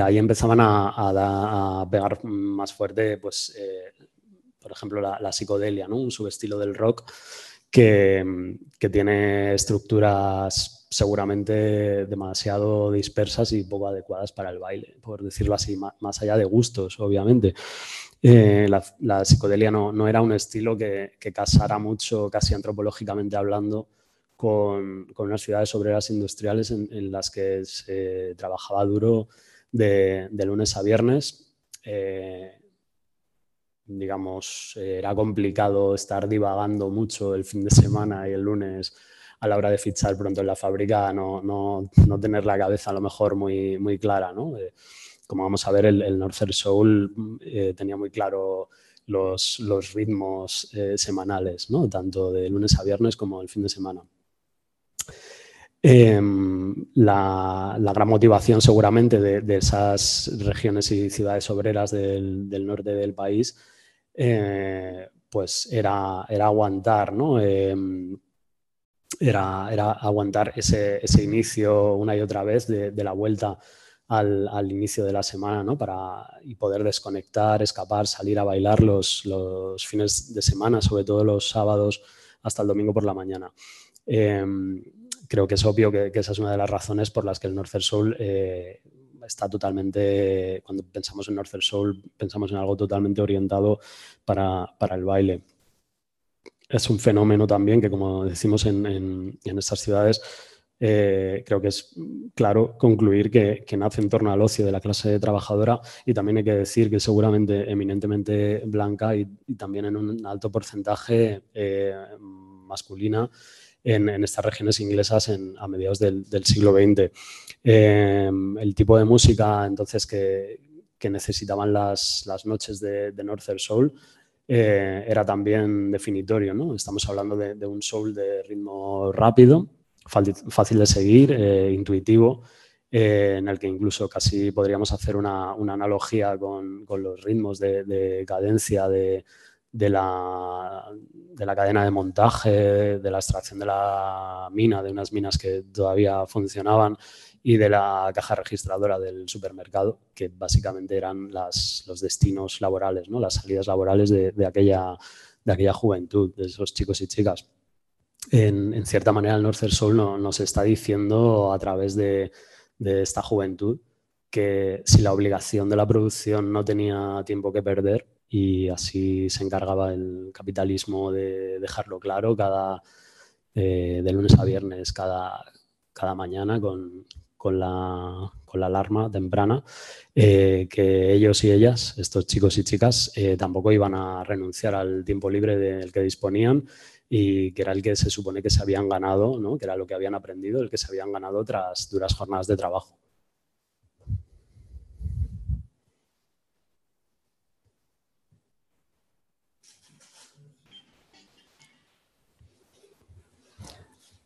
ahí empezaban a, a, pegar más fuerte pues, por ejemplo, la, psicodelia, ¿no? un subestilo del rock que, tiene estructuras seguramente demasiado dispersas y poco adecuadas para el baile, por decirlo así, más, allá de gustos, obviamente. Eh, la, psicodelia no, era un estilo que, casara mucho, casi antropológicamente hablando, con, con unas ciudades obreras industriales en, las que se trabajaba duro de, lunes a viernes. Eh, digamos, eh, era complicado estar divagando mucho el fin de semana y el lunes a la hora de fichar pronto en la fábrica, no, no, no tener la cabeza a lo mejor muy, muy clara, ¿no? Eh, como vamos a ver, el, el Northern Soul eh, tenía muy claro los, los ritmos semanales, ¿no? Tanto de lunes a viernes como el fin de semana. Em, la, la, gran motivación seguramente de, de, esas regiones y ciudades obreras del, del norte del país eh, pues era, era aguantar, ¿no? Em, era, era, aguantar ese, ese, inicio una y otra vez de, la vuelta al, al, inicio de la semana, ¿no? Para, y poder desconectar, escapar, salir a bailar los, los fines de semana, sobre todo los sábados hasta el domingo por la mañana. Eh, creo que es obvio que, esa es una de las razones por las que el Northern Soul eh, está totalmente, cuando pensamos en Northern Soul, pensamos en algo totalmente orientado para, para el baile. Es un fenómeno también que, como decimos en, en, en estas ciudades, eh, creo que es claro concluir que, que, nace en torno al ocio de la clase trabajadora y también hay que decir que seguramente eminentemente blanca y, y también en un alto porcentaje eh, masculina en, en, estas regiones inglesas en, a mediados del, del siglo XX. Eh, el tipo de música entonces que, necesitaban las, las, noches de, de Northern Soul eh, era también definitorio. ¿no? Estamos hablando de, un soul de ritmo rápido, fácil de seguir, eh, intuitivo, eh, en el que incluso casi podríamos hacer una, una analogía con, con, los ritmos de, de cadencia de, de la, de la cadena de montaje, de la extracción de la mina, de unas minas que todavía funcionaban y de la caja registradora del supermercado, que básicamente eran las, los destinos laborales, ¿no? las salidas laborales de, de, aquella, de aquella juventud, de esos chicos y chicas. En, en cierta manera, el Northern Soul no, nos está diciendo a través de, de esta juventud que si la obligación de la producción no tenía tiempo que perder y así se encargaba el capitalismo de dejarlo claro cada, eh, de lunes a viernes, cada, cada mañana con, con, la, con, la, alarma temprana, eh, que ellos y ellas, estos chicos y chicas, eh, tampoco iban a renunciar al tiempo libre del que disponían y que era el que se supone que se habían ganado, ¿no? que era lo que habían aprendido, el que se habían ganado tras duras jornadas de trabajo.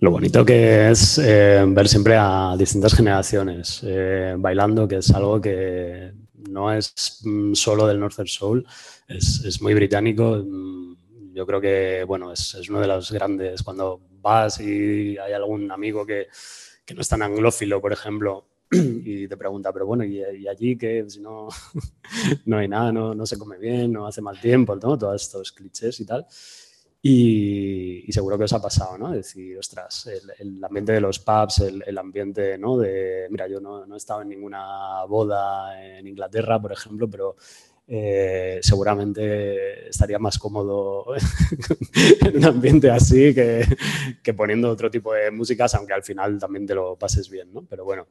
Lo bonito que es eh, ver siempre a distintas generaciones eh, bailando, que es algo que no es mm, solo del Northern Soul, es, es muy británico. Mm, yo creo que bueno, es, es, uno de los grandes. Cuando vas y hay algún amigo que, que no es tan anglófilo, por ejemplo, y te pregunta, pero bueno, ¿y, y allí que si no, no hay nada, no, no, se come bien, no hace mal tiempo, ¿no? todos estos clichés y tal. Y, y, seguro que os ha pasado, ¿no? Decir, ostras, el, el ambiente de los pubs, el, el, ambiente, ¿no? De, mira, yo no, no, he estado en ninguna boda en Inglaterra, por ejemplo, pero eh, seguramente estaría más cómodo en un ambiente así que, que, poniendo otro tipo de músicas, aunque al final también te lo pases bien, ¿no? Pero bueno.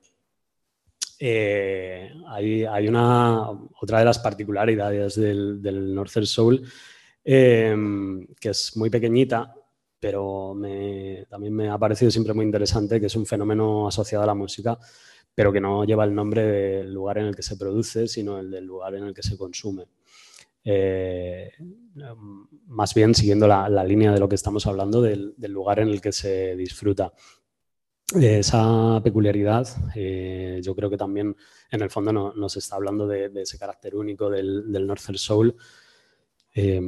Eh, hay, hay una, otra de las particularidades del, del Northern Soul eh, que es muy pequeñita, pero también me ha parecido siempre muy interesante, que es un fenómeno asociado a la música, pero que no lleva el nombre del lugar en el que se produce, sino el del lugar en el que se consume. Eh, más bien siguiendo la, línea de lo que estamos hablando, del, lugar en el que se disfruta. Esa peculiaridad, eh, yo creo que también en el fondo no, nos está hablando de, de ese carácter único del, del Northern Soul, eh,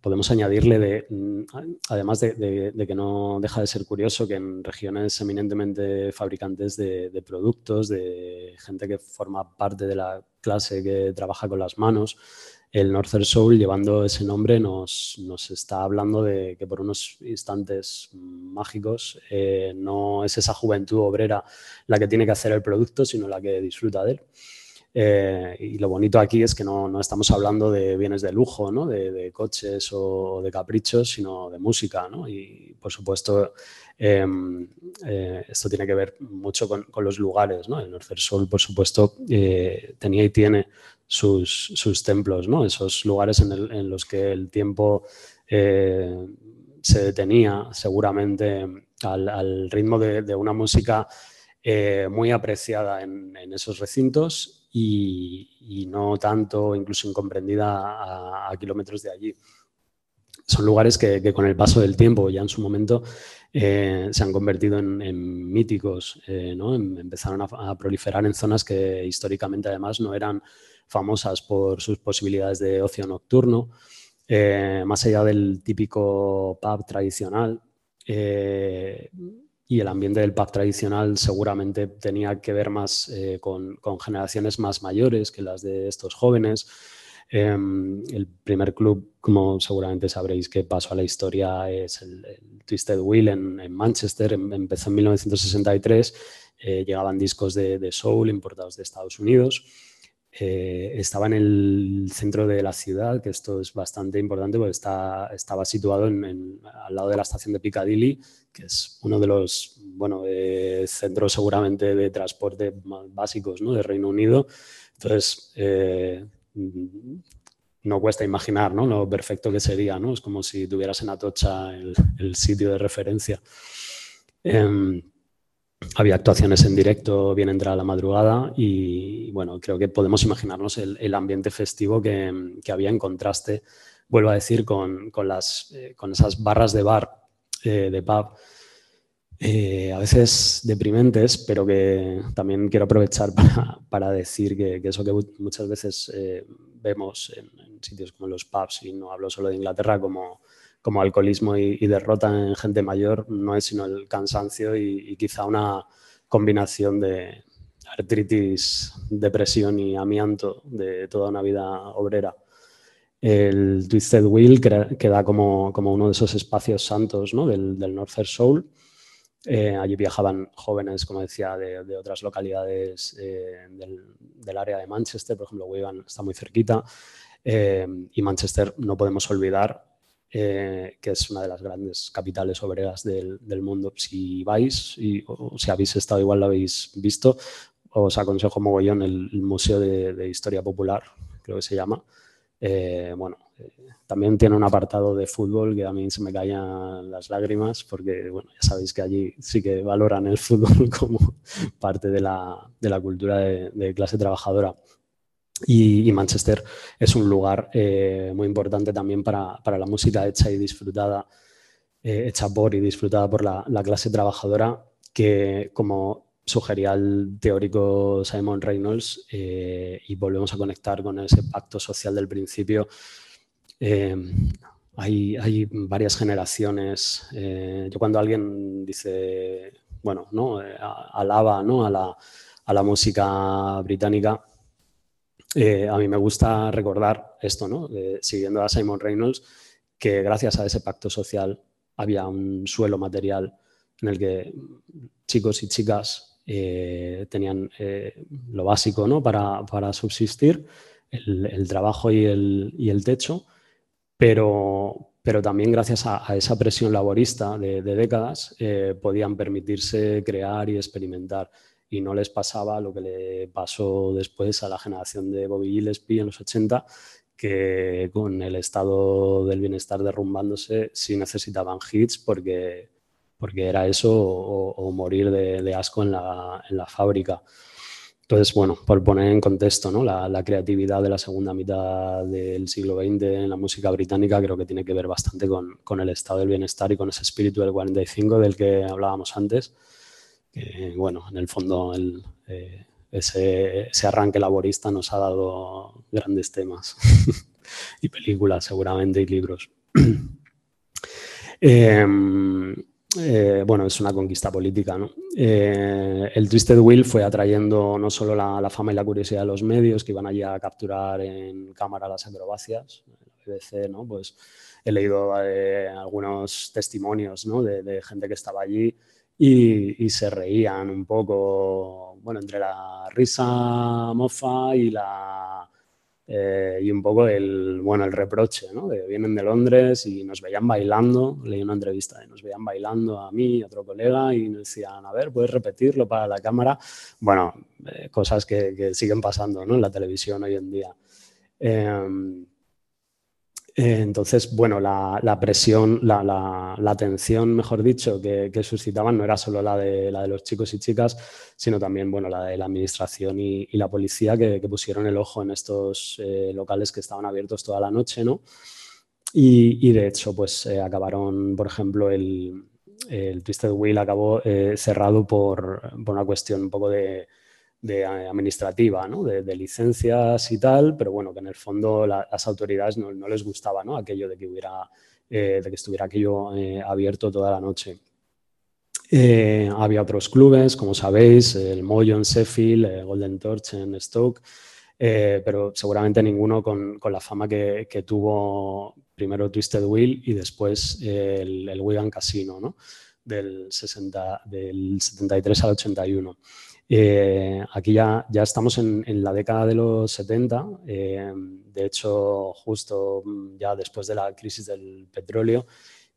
podemos añadirle, de, mm, además de, de, de, que no deja de ser curioso que en regiones eminentemente fabricantes de, de, productos, de gente que forma parte de la clase que trabaja con las manos, el Northern Soul, llevando ese nombre, nos, nos está hablando de que por unos instantes mágicos eh, no es esa juventud obrera la que tiene que hacer el producto, sino la que disfruta de él. Eh, y lo bonito aquí es que no, no, estamos hablando de bienes de lujo, ¿no? de, coches o de caprichos, sino de música. ¿no? Y por supuesto, eh, eh, esto tiene que ver mucho con, con los lugares. ¿no? El Northern Soul, por supuesto, eh, tenía y tiene sus, sus templos, ¿no? esos lugares en, los que el tiempo se detenía seguramente al, ritmo de, una música muy apreciada en esos recintos y, y, no tanto incluso incomprendida a, a, kilómetros de allí. Son lugares que, que, con el paso del tiempo, ya en su momento, eh, se han convertido en, en míticos, eh, ¿no? Em, empezaron a, a, proliferar en zonas que históricamente además no eran famosas por sus posibilidades de ocio nocturno, eh, más allá del típico pub tradicional. Eh, y el ambiente del pub tradicional seguramente tenía que ver más eh, con, con, generaciones más mayores que las de estos jóvenes. Eh, el primer club, como seguramente sabréis que pasó a la historia, es el, el Twisted Wheel en, en Manchester. Em, empezó en 1963. Eh, llegaban discos de, de, soul importados de Estados Unidos. Eh, estaba en el centro de la ciudad, que esto es bastante importante porque está, estaba situado en, en, al lado de la estación de Piccadilly, que es uno de los bueno, eh, centros seguramente de transporte más básicos ¿no? de Reino Unido. Entonces, eh, no cuesta imaginar ¿no? lo perfecto que sería. ¿no? Es como si tuvieras en Atocha el, el sitio de referencia. Había actuaciones en directo bien entrada la madrugada y bueno, creo que podemos imaginarnos el, ambiente festivo que, que, había en contraste, vuelvo a decir, con, con, las, eh, con esas barras de bar, eh, de pub, eh, a veces deprimentes, pero que también quiero aprovechar para, para decir que, que, eso que muchas veces vemos en, sitios como los pubs, y no hablo solo de Inglaterra, como, como alcoholismo y, derrota en gente mayor, no es sino el cansancio y, quizá una combinación de artritis, depresión y amianto de toda una vida obrera. El Twisted Wheel queda como, como uno de esos espacios santos ¿no? del, del Northern Soul eh, allí viajaban jóvenes, como decía, de, otras localidades eh, del, área de Manchester, por ejemplo, Wigan está muy cerquita, eh, y Manchester no podemos olvidar que es una de las grandes capitales obreras del, mundo. Si vais, y, o si habéis estado, igual lo habéis visto, os aconsejo mogollón el, el Museo de, Historia Popular, creo que se llama. bueno, también tiene un apartado de fútbol que a mí se me caían las lágrimas porque, bueno, ya sabéis que allí sí que valoran el fútbol como parte de la, de la cultura de, clase trabajadora. Y, Manchester es un lugar eh, muy importante también para, para, la música hecha y disfrutada, eh, hecha por y disfrutada por la, la clase trabajadora, que como sugería el teórico Simon Reynolds, eh, y volvemos a conectar con ese pacto social del principio, eh, hay, varias generaciones. Yo cuando alguien dice, bueno, ¿no? Alaba ¿no? a, la, a, la, música británica, a mí me gusta recordar esto, ¿no? siguiendo a Simon Reynolds, que gracias a ese pacto social había un suelo material en el que chicos y chicas tenían lo básico ¿no? para, para subsistir, el, trabajo y el, techo, pero, pero también gracias a, esa presión laborista de, décadas eh, podían permitirse crear y experimentar y no les pasaba lo que le pasó después a la generación de Bobby Gillespie en los 80, que con el estado del bienestar derrumbándose sí necesitaban hits porque, porque era eso o, morir de, asco en la, en la fábrica. Entonces, bueno, por poner en contexto ¿no? la, creatividad de la segunda mitad del siglo XX en la música británica creo que tiene que ver bastante con, el estado del bienestar y con ese espíritu del 45 del que hablábamos antes. Que, bueno, en el fondo eh, ese, arranque laborista nos ha dado grandes temas y películas seguramente y libros. Em, eh, bueno, es una conquista política. ¿no? Eh, el Twisted Wheel fue atrayendo no solo la, fama y la curiosidad de los medios que iban allí a capturar en cámara las acrobacias, la BBC, ¿no? pues he leído algunos testimonios ¿no? de, gente que estaba allí y, y, se reían un poco, bueno, entre la risa mofa y la eh, y un poco el, bueno, el reproche, ¿no? vienen de Londres y nos veían bailando, leí una entrevista de nos veían bailando a mí y a otro colega y nos decían, a ver, ¿puedes repetirlo para la cámara? Bueno, eh, cosas que, que, siguen pasando ¿no? en la televisión hoy en día. Eh, entonces, bueno, la, presión, la, atención, mejor dicho, que, suscitaban no era solo la de, la los chicos y chicas, sino también, bueno, la de la administración y, la policía que, pusieron el ojo en estos eh, locales que estaban abiertos toda la noche, ¿no? Y, de hecho, pues eh, acabaron, por ejemplo, el, el Twisted Wheel acabó cerrado por, por una cuestión un poco de de eh, administrativa, ¿no? de, licencias y tal, pero bueno, que en el fondo las autoridades no, les gustaba aquello de que, hubiera, eh, estuviera aquello eh, abierto toda la noche. había otros clubes, como sabéis, el Moyo en Sheffield, Golden Torch en Stoke, pero seguramente ninguno con, la fama que, tuvo primero Twisted Wheel y después el, el Wigan Casino, ¿no? del, 60, del 73 al 81. Eh, aquí ya, ya estamos en, la década de los 70, eh, de hecho justo mm, ya después de la crisis del petróleo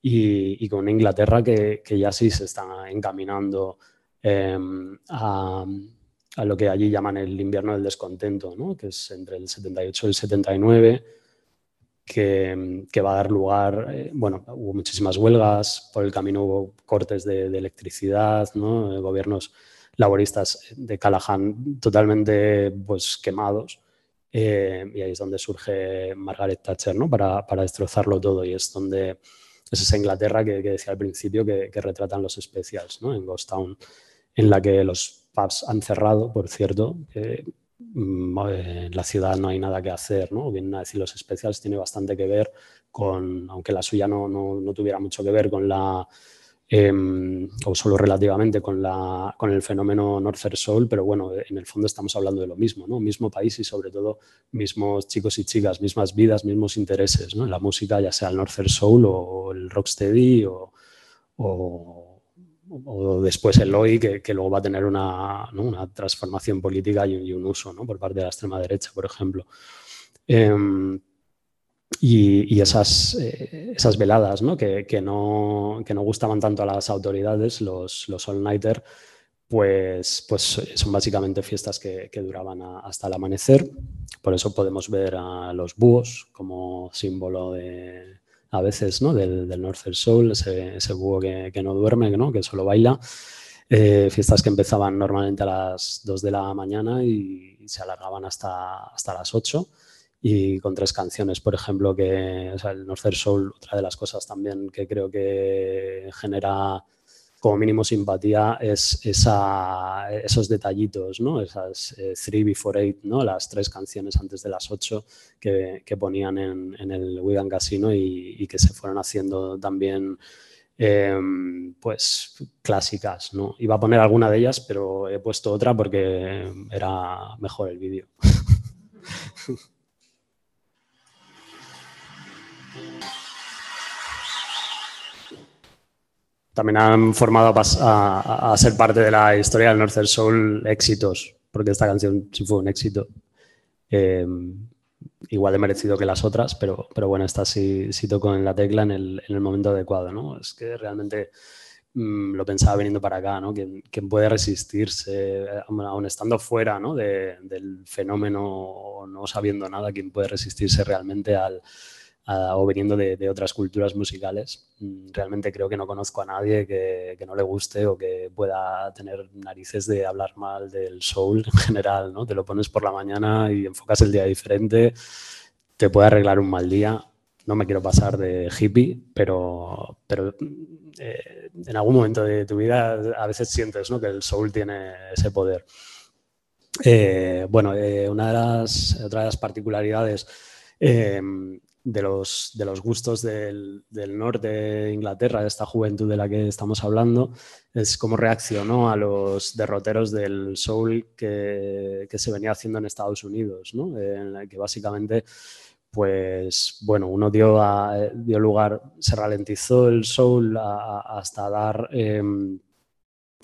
y, con Inglaterra que, ya sí se está encaminando em, a, lo que allí llaman el invierno del descontento, que es entre el 78 y el 79. Que, va a dar lugar, eh, bueno, hubo muchísimas huelgas, por el camino hubo cortes de, electricidad, ¿no? gobiernos laboristas de Callahan totalmente pues, quemados. Eh, y ahí es donde surge Margaret Thatcher ¿no? para, para, destrozarlo todo y es donde es esa Inglaterra que, decía al principio que, retratan los specials ¿no? en Ghost Town, en la que los pubs han cerrado, por cierto, mm, en la ciudad no hay nada que hacer, ¿no? Vienen a decir los specials, tiene bastante que ver con, aunque la suya no, no tuviera mucho que ver con la Em, o solo relativamente con, la, con el fenómeno Northern Soul, pero bueno, en el fondo estamos hablando de lo mismo, ¿no? Mismo país y sobre todo mismos chicos y chicas, mismas vidas, mismos intereses, ¿no? La música, ya sea el Northern Soul o el Rocksteady o, o, después el Oi, que, que, luego va a tener una, una transformación política y, un uso, ¿no? Por parte de la extrema derecha, por ejemplo. Eh, y, esas, eh, esas veladas ¿no? Que, que, no, que, no, gustaban tanto a las autoridades, los, los all-nighter, pues, pues son básicamente fiestas que, que duraban hasta el amanecer. Por eso podemos ver a los búhos como símbolo de, a veces ¿no? del, del Northern Soul, ese, ese búho que, no duerme, ¿no? que solo baila. Eh, fiestas que empezaban normalmente a las 2 de la mañana y, se alargaban hasta, hasta las 8 y con tres canciones, por ejemplo, que o sea, el Northern Soul, otra de las cosas también que creo que genera como mínimo simpatía es esa, esos detallitos, ¿no? esas 3 eh, before 8, ¿no? las tres canciones antes de las 8 que, que ponían en, en, el Wigan Casino y, y, que se fueron haciendo también eh, pues clásicas. ¿no? Iba a poner alguna de ellas, pero he puesto otra porque era mejor el vídeo. también han formado a, ser parte de la historia del Northern Soul éxitos, porque esta canción sí fue un éxito. Em, igual de merecido que las otras, pero, pero bueno, esta sí, sí tocó en la tecla en el, en el momento adecuado, ¿no? Es que realmente mm, lo pensaba viniendo para acá, ¿no? ¿Quién, puede resistirse, aún estando fuera ¿no? del fenómeno o no sabiendo nada, quién puede resistirse realmente al, o viniendo de, otras culturas musicales. Mm, realmente creo que no conozco a nadie que, no le guste o que pueda tener narices de hablar mal del soul en general, ¿no? Te lo pones por la mañana y enfocas el día diferente, te puede arreglar un mal día. No me quiero pasar de hippie, pero, pero eh, en algún momento de tu vida a veces sientes ¿no? que el soul tiene ese poder. Eh, bueno, eh, una de las, otra particularidades de los, de los gustos del, norte de Inglaterra, de esta juventud de la que estamos hablando, es cómo reaccionó a los derroteros del soul que, se venía haciendo en Estados Unidos, en la que básicamente, pues bueno, uno dio, dio lugar, se ralentizó el soul hasta dar... Em,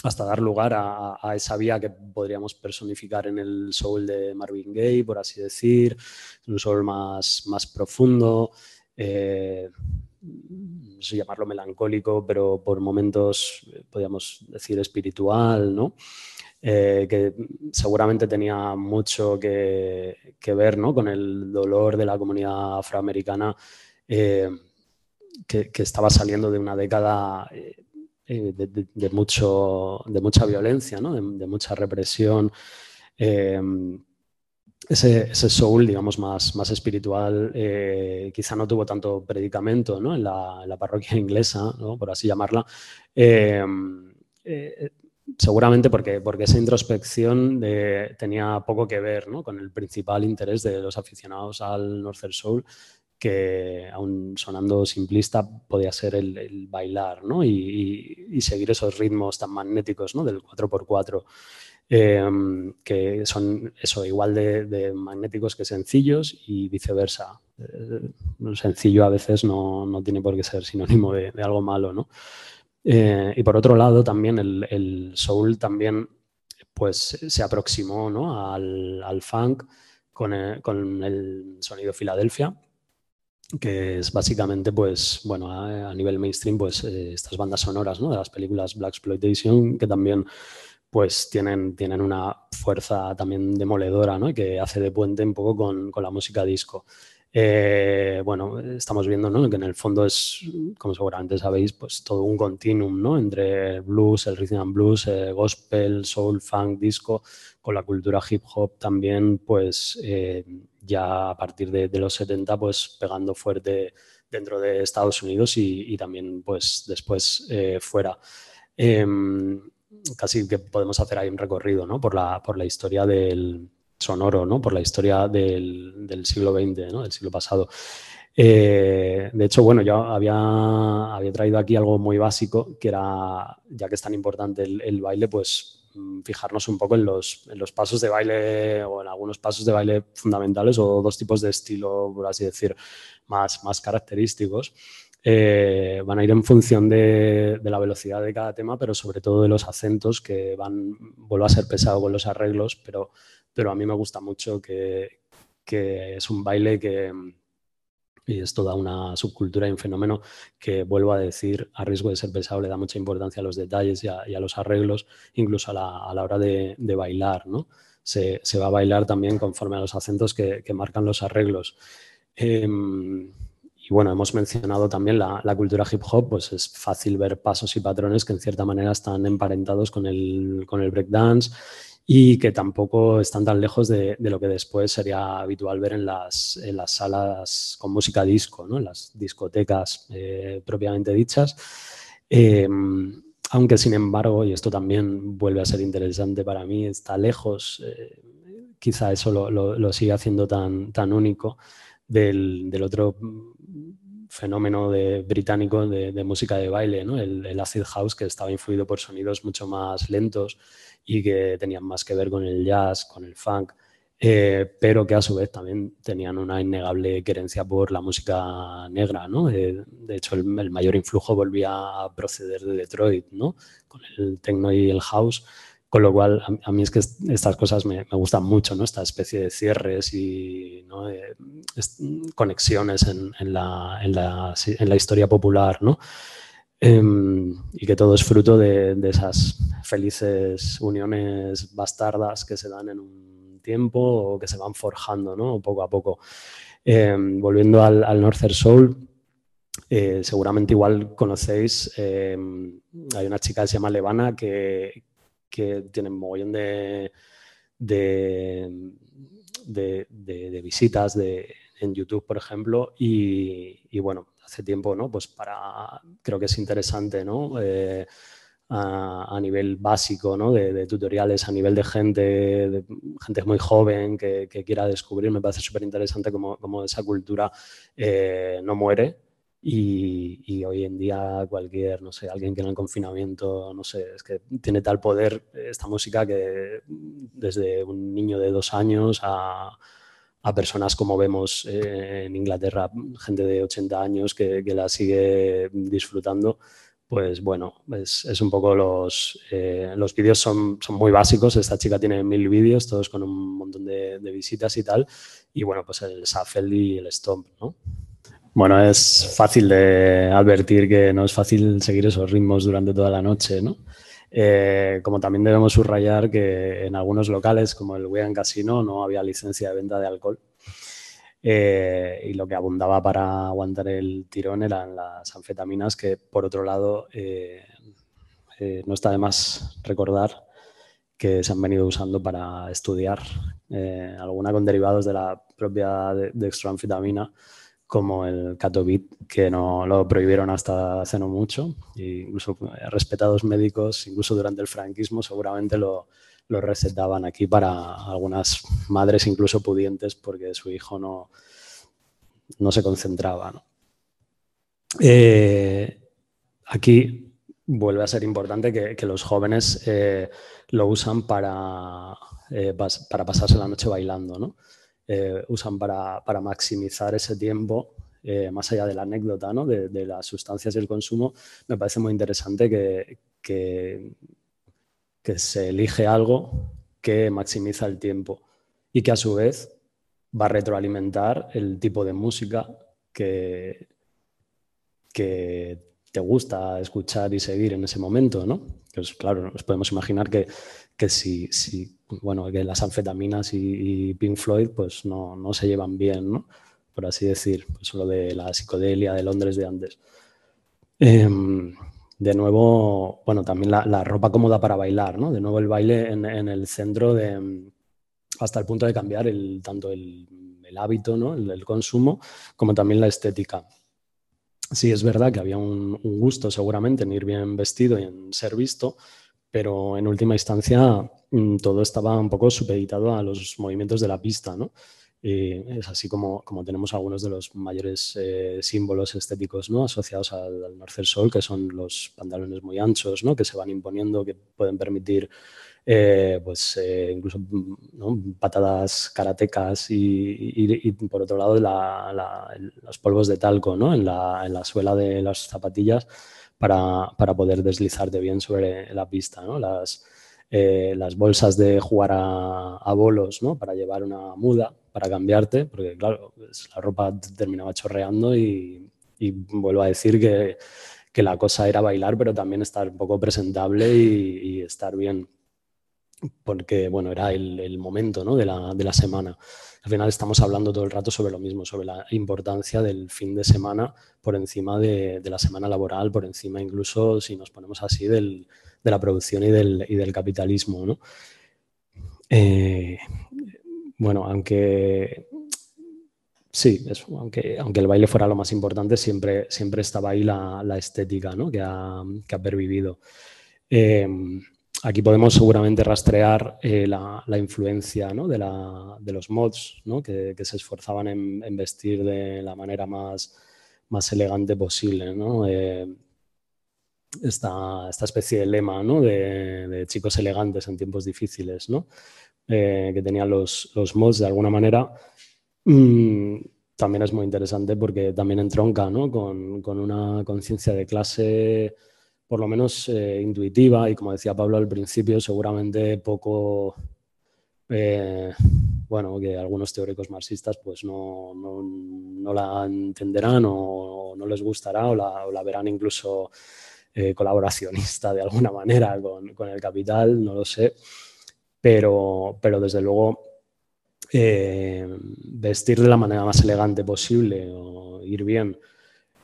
hasta dar lugar a, esa vía que podríamos personificar en el soul de Marvin Gaye, por así decir, un soul más, más profundo, eh, no sé llamarlo melancólico, pero por momentos eh, podríamos decir espiritual, ¿no? Eh, que seguramente tenía mucho que, ver ¿no? con el dolor de la comunidad afroamericana que, que, estaba saliendo de una década eh, de, mucho, de mucha violencia, ¿no? de, mucha represión. Em, ese, soul, digamos, más, más espiritual, eh, quizá no tuvo tanto predicamento ¿no? en, la, parroquia inglesa, ¿no? por así llamarla. Em, eh, seguramente porque, porque esa introspección tenía poco que ver con el principal interés de los aficionados al Northern Soul, que aún sonando simplista podía ser el, bailar ¿no? y, seguir esos ritmos tan magnéticos ¿no? del 4x4, em, que son eso, igual de, magnéticos que sencillos y viceversa. Eh, sencillo a veces no, no, tiene por qué ser sinónimo de, algo malo. ¿no? Eh, y por otro lado, también el, el, soul también pues, se aproximó ¿no? al, al, funk con el, con el sonido Filadelfia que es básicamente, pues, bueno, a, nivel mainstream, pues, eh, estas bandas sonoras, ¿no? De las películas Black Exploitation, que también, pues, tienen, tienen una fuerza también demoledora, ¿no? Que hace de puente un poco con, con la música disco. Eh, bueno, estamos viendo ¿no? que en el fondo es, como seguramente sabéis, pues todo un continuum ¿no? entre blues, el rhythm and blues, el gospel, soul, funk, disco, con la cultura hip hop también, pues eh, ya a partir de, los 70, pues pegando fuerte dentro de Estados Unidos y, también pues después eh, fuera. Em, casi que podemos hacer ahí un recorrido ¿no? por, la, por la historia del, sonoro, ¿no? Por la historia del, del siglo XX, ¿no? Del siglo pasado. Eh, de hecho, bueno, yo había, había traído aquí algo muy básico, que era, ya que es tan importante el, baile, pues mm, fijarnos un poco en los, en los, pasos de baile o en algunos pasos de baile fundamentales o dos tipos de estilo, por así decir, más, más característicos. Eh, van a ir en función de, de, la velocidad de cada tema, pero sobre todo de los acentos que van, vuelvo a ser pesado con los arreglos, pero, pero a mí me gusta mucho que, que es un baile que, y es toda una subcultura y un fenómeno que, vuelvo a decir, a riesgo de ser pesado, le da mucha importancia a los detalles y a, los arreglos, incluso a la, hora de, bailar. ¿no? Se, va a bailar también conforme a los acentos que, marcan los arreglos. Em, y bueno, hemos mencionado también la, la, cultura hip hop, pues es fácil ver pasos y patrones que en cierta manera están emparentados con el, con el breakdance y que tampoco están tan lejos de, lo que después sería habitual ver en las, en las salas con música disco, ¿no? en las discotecas eh, propiamente dichas. Em, aunque sin embargo, y esto también vuelve a ser interesante para mí, está lejos, eh, quizá eso lo, lo, sigue haciendo tan, tan único del, del otro fenómeno de, británico de, música de baile, ¿no? el acid house que estaba influido por sonidos mucho más lentos y que tenían más que ver con el jazz, con el funk, eh, pero que a su vez también tenían una innegable querencia por la música negra. ¿no? Eh, de hecho, el, mayor influjo volvía a proceder de Detroit, ¿no? con el techno y el house. Con lo cual, a, mí es que estas cosas me, gustan mucho, ¿no? Esta especie de cierres y ¿no? Eh, conexiones en, en, la, en, la, en, la, historia popular, ¿no? Em, y que todo es fruto de, esas felices uniones bastardas que se dan en un tiempo o que se van forjando ¿no? poco a poco. Em, volviendo al, al Northern Soul, eh, seguramente igual conocéis, em, hay una chica que se llama Levana que, que tiene un mogollón de, de, de, visitas en YouTube, por ejemplo, y bueno, hace tiempo, ¿no? Pues para, creo que es interesante, ¿no? Eh, a, nivel básico, ¿no? De, tutoriales, a nivel de gente, de gente muy joven que, quiera descubrir, me parece súper interesante cómo, esa cultura eh, no muere y, hoy en día cualquier, no sé, alguien que en el confinamiento, no sé, es que tiene tal poder esta música que desde un niño de dos años a a personas como vemos eh, en Inglaterra, gente de 80 años que, la sigue disfrutando, pues bueno, es, un poco los, eh, los vídeos son, son muy básicos, esta chica tiene mil vídeos, todos con un montón de, visitas y tal, y bueno, pues el shuffle y el stomp, ¿no? Bueno, es fácil de advertir que no es fácil seguir esos ritmos durante toda la noche, ¿no? Eh, como también debemos subrayar que en algunos locales, como el Wigan Casino, no había licencia de venta de alcohol. Eh, y lo que abundaba para aguantar el tirón eran las anfetaminas, que por otro lado eh, no está de más recordar que se han venido usando para estudiar, alguna con derivados de la propia dextroanfetamina como el Catobit, que no lo prohibieron hasta hace no mucho, e incluso respetados médicos, incluso durante el franquismo, seguramente lo, lo, recetaban aquí para algunas madres incluso pudientes porque su hijo no, no se concentraba. Eh, aquí vuelve a ser importante que, los jóvenes eh, lo usan para, eh, para pasarse la noche bailando, ¿no? Eh, usan para, maximizar ese tiempo, eh, más allá de la anécdota de, las sustancias y el consumo, me parece muy interesante que, que, se elige algo que maximiza el tiempo y que a su vez va a retroalimentar el tipo de música que, que te gusta escuchar y seguir en ese momento, ¿no? Pues claro, nos podemos imaginar que, que si, si, bueno, que las anfetaminas y, Pink Floyd pues no, no, se llevan bien, ¿no? Por así decir, pues lo de la psicodelia de Londres de antes. Em, de nuevo, bueno, también la, ropa cómoda para bailar, ¿no? De nuevo el baile en, en, el centro de, hasta el punto de cambiar el, tanto el, hábito, ¿no? El, consumo, como también la estética sí es verdad que había un, gusto seguramente en ir bien vestido y en ser visto, pero en última instancia mm, todo estaba un poco supeditado a los movimientos de la pista, ¿no? es así como, como, tenemos algunos de los mayores eh, símbolos estéticos ¿no? asociados al, al Northern Soul, que son los pantalones muy anchos, ¿no? que se van imponiendo, que pueden permitir eh, pues eh, incluso patadas karatecas y, por otro lado los polvos de talco ¿no? en, la, en, la, suela de las zapatillas para, para, poder deslizarte bien sobre la pista. ¿no? Las, eh, las bolsas de jugar a, bolos ¿no? para llevar una muda, para cambiarte, porque claro, pues, la ropa terminaba chorreando y, vuelvo a decir que, que, la cosa era bailar, pero también estar un poco presentable y, y estar bien porque bueno, era el, momento ¿no? de, la, de, la, semana. Al final estamos hablando todo el rato sobre lo mismo, sobre la importancia del fin de semana por encima de, de la semana laboral, por encima incluso, si nos ponemos así, del, de la producción y del, y del capitalismo. ¿no? Eh, bueno, aunque sí, aunque, aunque el baile fuera lo más importante, siempre, siempre estaba ahí la, la estética ¿no? que, ha, que ha pervivido. Eh, Aquí podemos seguramente rastrear eh, la, influencia de, los mods que, se esforzaban en, vestir de la manera más, elegante posible. Eh, esta, especie de lema de, chicos elegantes en tiempos difíciles eh, que tenían los, mods de alguna manera. Mm, también es muy interesante porque también entronca con, con una conciencia de clase por lo menos eh, intuitiva. Y como decía Pablo al principio, seguramente poco, eh, bueno, que algunos teóricos marxistas pues no, no, la entenderán o no les gustará o la, verán incluso eh, colaboracionista de alguna manera con, con, el capital, no lo sé, pero, pero desde luego vestir de la manera más elegante posible o ir bien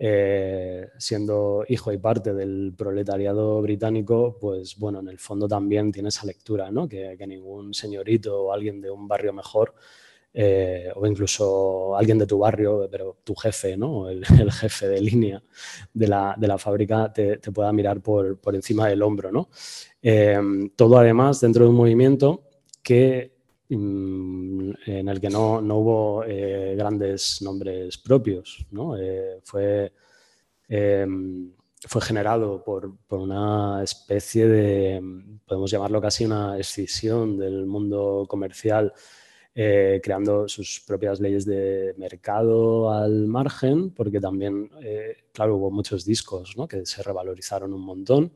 eh, siendo hijo y parte del proletariado británico, pues bueno, en el fondo también tiene esa lectura, ¿no? que, ningún señorito o alguien de un barrio mejor, eh, o incluso alguien de tu barrio, pero tu jefe, ¿no? el, jefe de línea de la, de la fábrica, te, pueda mirar por, por, encima del hombro. ¿no? Eh, todo además dentro de un movimiento que en el que no, hubo eh, grandes nombres propios. ¿no? Eh, fue, em, fue generado por, una especie de, podemos llamarlo casi una escisión del mundo comercial, eh, creando sus propias leyes de mercado al margen, porque también, claro, hubo muchos discos que se revalorizaron un montón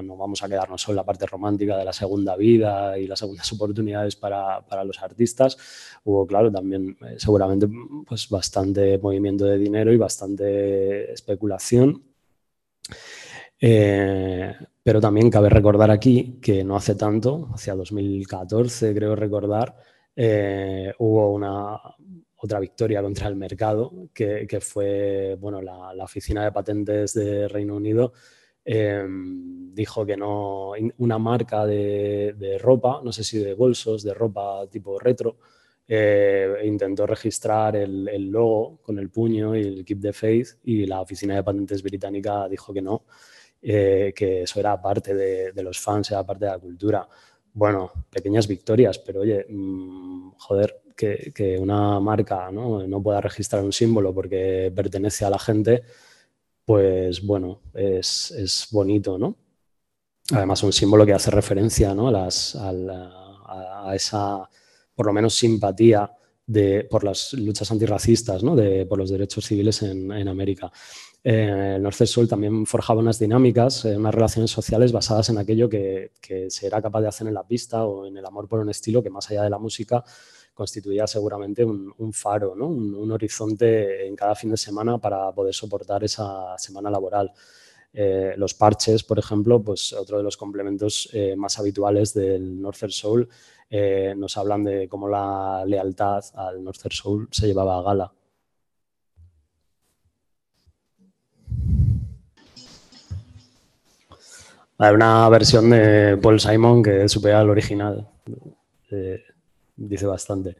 no, vamos a quedarnos solo en la parte romántica de la segunda vida y las segundas oportunidades para, los artistas. Hubo, claro, también eh, seguramente pues, bastante movimiento de dinero y bastante especulación. Eh, pero también cabe recordar aquí que no hace tanto, hacia 2014 creo recordar, eh, hubo una, otra victoria contra el mercado, que, fue bueno, la, la, Oficina de Patentes de Reino Unido Em, dijo que no, una marca de, ropa, no sé si de bolsos, de ropa tipo retro, eh, intentó registrar el, logo con el puño y el Keep the Faith y la oficina de patentes británica dijo que no, eh, que eso era parte de, los fans, era parte de la cultura. Bueno, pequeñas victorias, pero oye, mm, joder, que, que, una marca ¿no? no pueda registrar un símbolo porque pertenece a la gente pues bueno, es, bonito, ¿no? Además, un símbolo que hace referencia las, a, esa, por lo menos, simpatía de, por las luchas antirracistas, ¿no? de, por los derechos civiles en, América. Eh, el North Sol también forjaba unas dinámicas, eh, unas relaciones sociales basadas en aquello que, que se era capaz de hacer en la pista o en el amor por un estilo que más allá de la música constituía seguramente un, faro, un, horizonte en cada fin de semana para poder soportar esa semana laboral. Eh, los parches, por ejemplo, pues otro de los complementos eh, más habituales del Northern Soul, eh, nos hablan de cómo la lealtad al Northern Soul se llevaba a gala. Hay una versión de Paul Simon que supera al original dice bastante.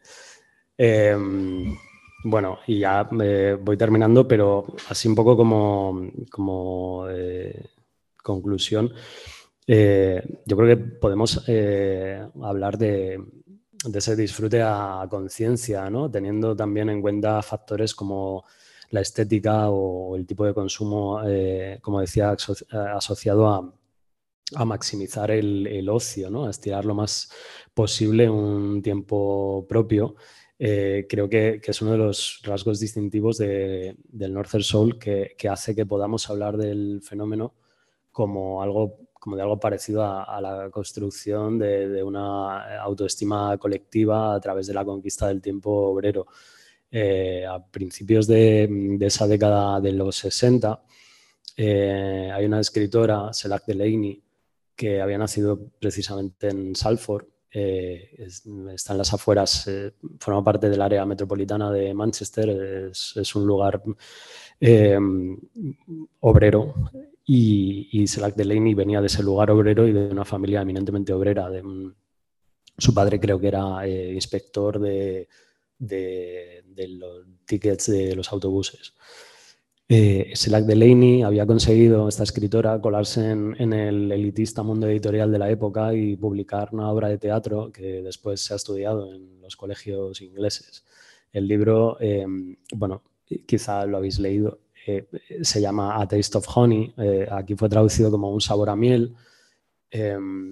Em, bueno, y ya eh, voy terminando, pero así un poco como, como eh, conclusión. yo creo que podemos hablar de, ese disfrute a conciencia, ¿no? teniendo también en cuenta factores como la estética o el tipo de consumo, como decía, asociado a, a maximizar el, ocio, ¿no? a estirar lo más posible un tiempo propio. Eh, creo que, es uno de los rasgos distintivos del Northern Soul que, hace que podamos hablar del fenómeno como, algo, como de algo parecido a, la construcción de, una autoestima colectiva a través de la conquista del tiempo obrero. Eh, a principios de, esa década de los 60, eh, hay una escritora, Selak Delaney, que había nacido precisamente en Salford, eh, está en las afueras, eh, forma parte del área metropolitana de Manchester, es, un lugar eh, obrero y, y Selak Delaney venía de ese lugar obrero y de una familia eminentemente obrera. su padre creo que era inspector de, de los tickets de los autobuses. Eh, Selak Delaney había conseguido, esta escritora, colarse en, el elitista mundo editorial de la época y publicar una obra de teatro que después se ha estudiado en los colegios ingleses. El libro, eh, bueno, quizá lo habéis leído, eh, se llama A Taste of Honey, eh, aquí fue traducido como Un sabor a miel.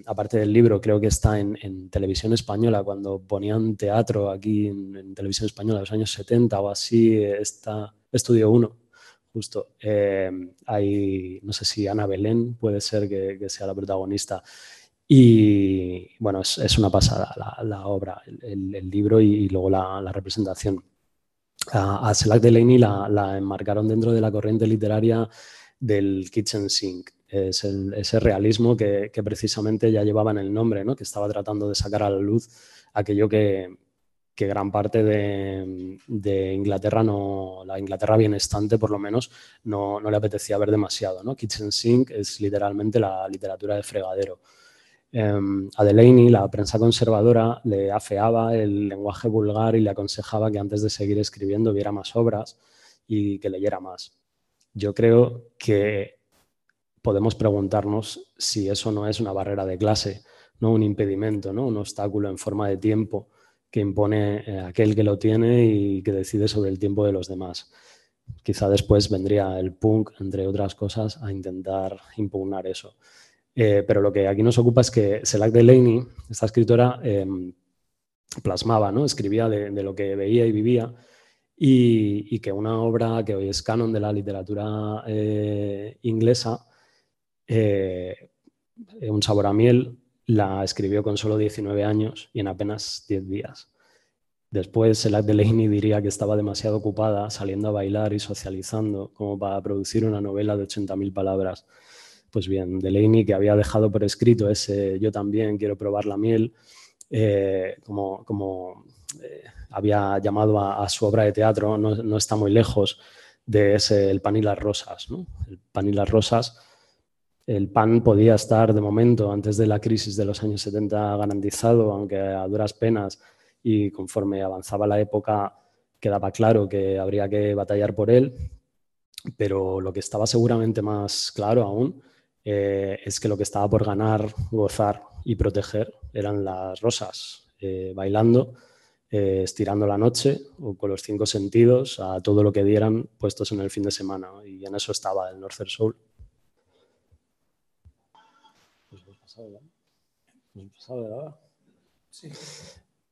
aparte del libro, creo que está en, televisión española, cuando ponían teatro aquí en, televisión española en los años 70 o así, está Estudio 1 justo. Eh, hay, no sé si Ana Belén puede ser que, sea la protagonista. Y bueno, es, una pasada la, obra, el, libro y, luego la, representación. A, a Selak Delaney la, enmarcaron dentro de la corriente literaria del kitchen sink. Es ese realismo que, que, precisamente ya llevaba el nombre, ¿no? que estaba tratando de sacar a la luz aquello que, que gran parte de, Inglaterra, no, la Inglaterra bienestante por lo menos, no, le apetecía ver demasiado. ¿no? Kitchen Sink es literalmente la literatura de fregadero. Um, a Delaney, la prensa conservadora, le afeaba el lenguaje vulgar y le aconsejaba que antes de seguir escribiendo viera más obras y que leyera más. Yo creo que podemos preguntarnos si eso no es una barrera de clase, no un impedimento, ¿no? un obstáculo en forma de tiempo que impone eh, aquel que lo tiene y que decide sobre el tiempo de los demás. Quizá después vendría el punk, entre otras cosas, a intentar impugnar eso. Eh, pero lo que aquí nos ocupa es que Selak Delaney, esta escritora, em, plasmaba, ¿no? escribía de, lo que veía y vivía, y, que una obra que hoy es canon de la literatura eh, inglesa, Un sabor a miel, la escribió con solo 19 años y en apenas 10 días. Después, Selak Delaney diría que estaba demasiado ocupada saliendo a bailar y socializando como para producir una novela de 80.000 palabras. Pues bien, Delaney, que había dejado por escrito ese Yo también quiero probar la miel, eh, como, como eh, había llamado a, su obra de teatro, no, está muy lejos de ese El pan y las rosas. ¿no? El pan y las rosas el pan podía estar de momento, antes de la crisis de los años 70, garantizado, aunque a duras penas y conforme avanzaba la época quedaba claro que habría que batallar por él, pero lo que estaba seguramente más claro aún eh, es que lo que estaba por ganar, gozar y proteger eran las rosas, eh, bailando, eh, estirando la noche o con los cinco sentidos a todo lo que dieran puestos en el fin de semana. Y en eso estaba el Northern Soul.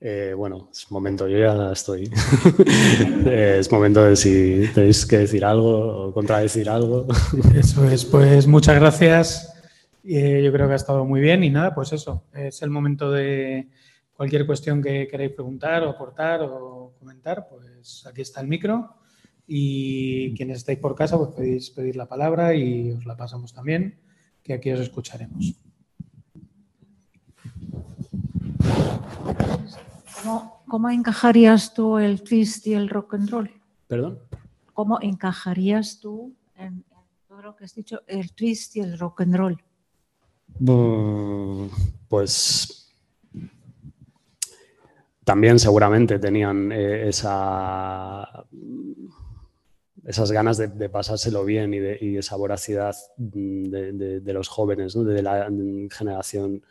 Eh, bueno, es momento, yo ya estoy. es momento de si tenéis que decir algo o contradecir algo. eso es, pues muchas gracias. Eh, yo creo que ha estado muy bien y nada, pues eso, es el momento de cualquier cuestión que queráis preguntar o aportar o comentar, pues aquí está el micro y quienes estáis por casa, pues podéis pedir la palabra y os la pasamos también, que aquí os escucharemos. ¿Cómo, encajarías tú el twist y el rock and roll? ¿Perdón? ¿Cómo encajarías tú en, todo lo que has dicho el twist y el rock and roll? Pues también seguramente tenían eh, esa esas ganas de, pasárselo bien y, de, esa voracidad mm, de, los jóvenes, de la generación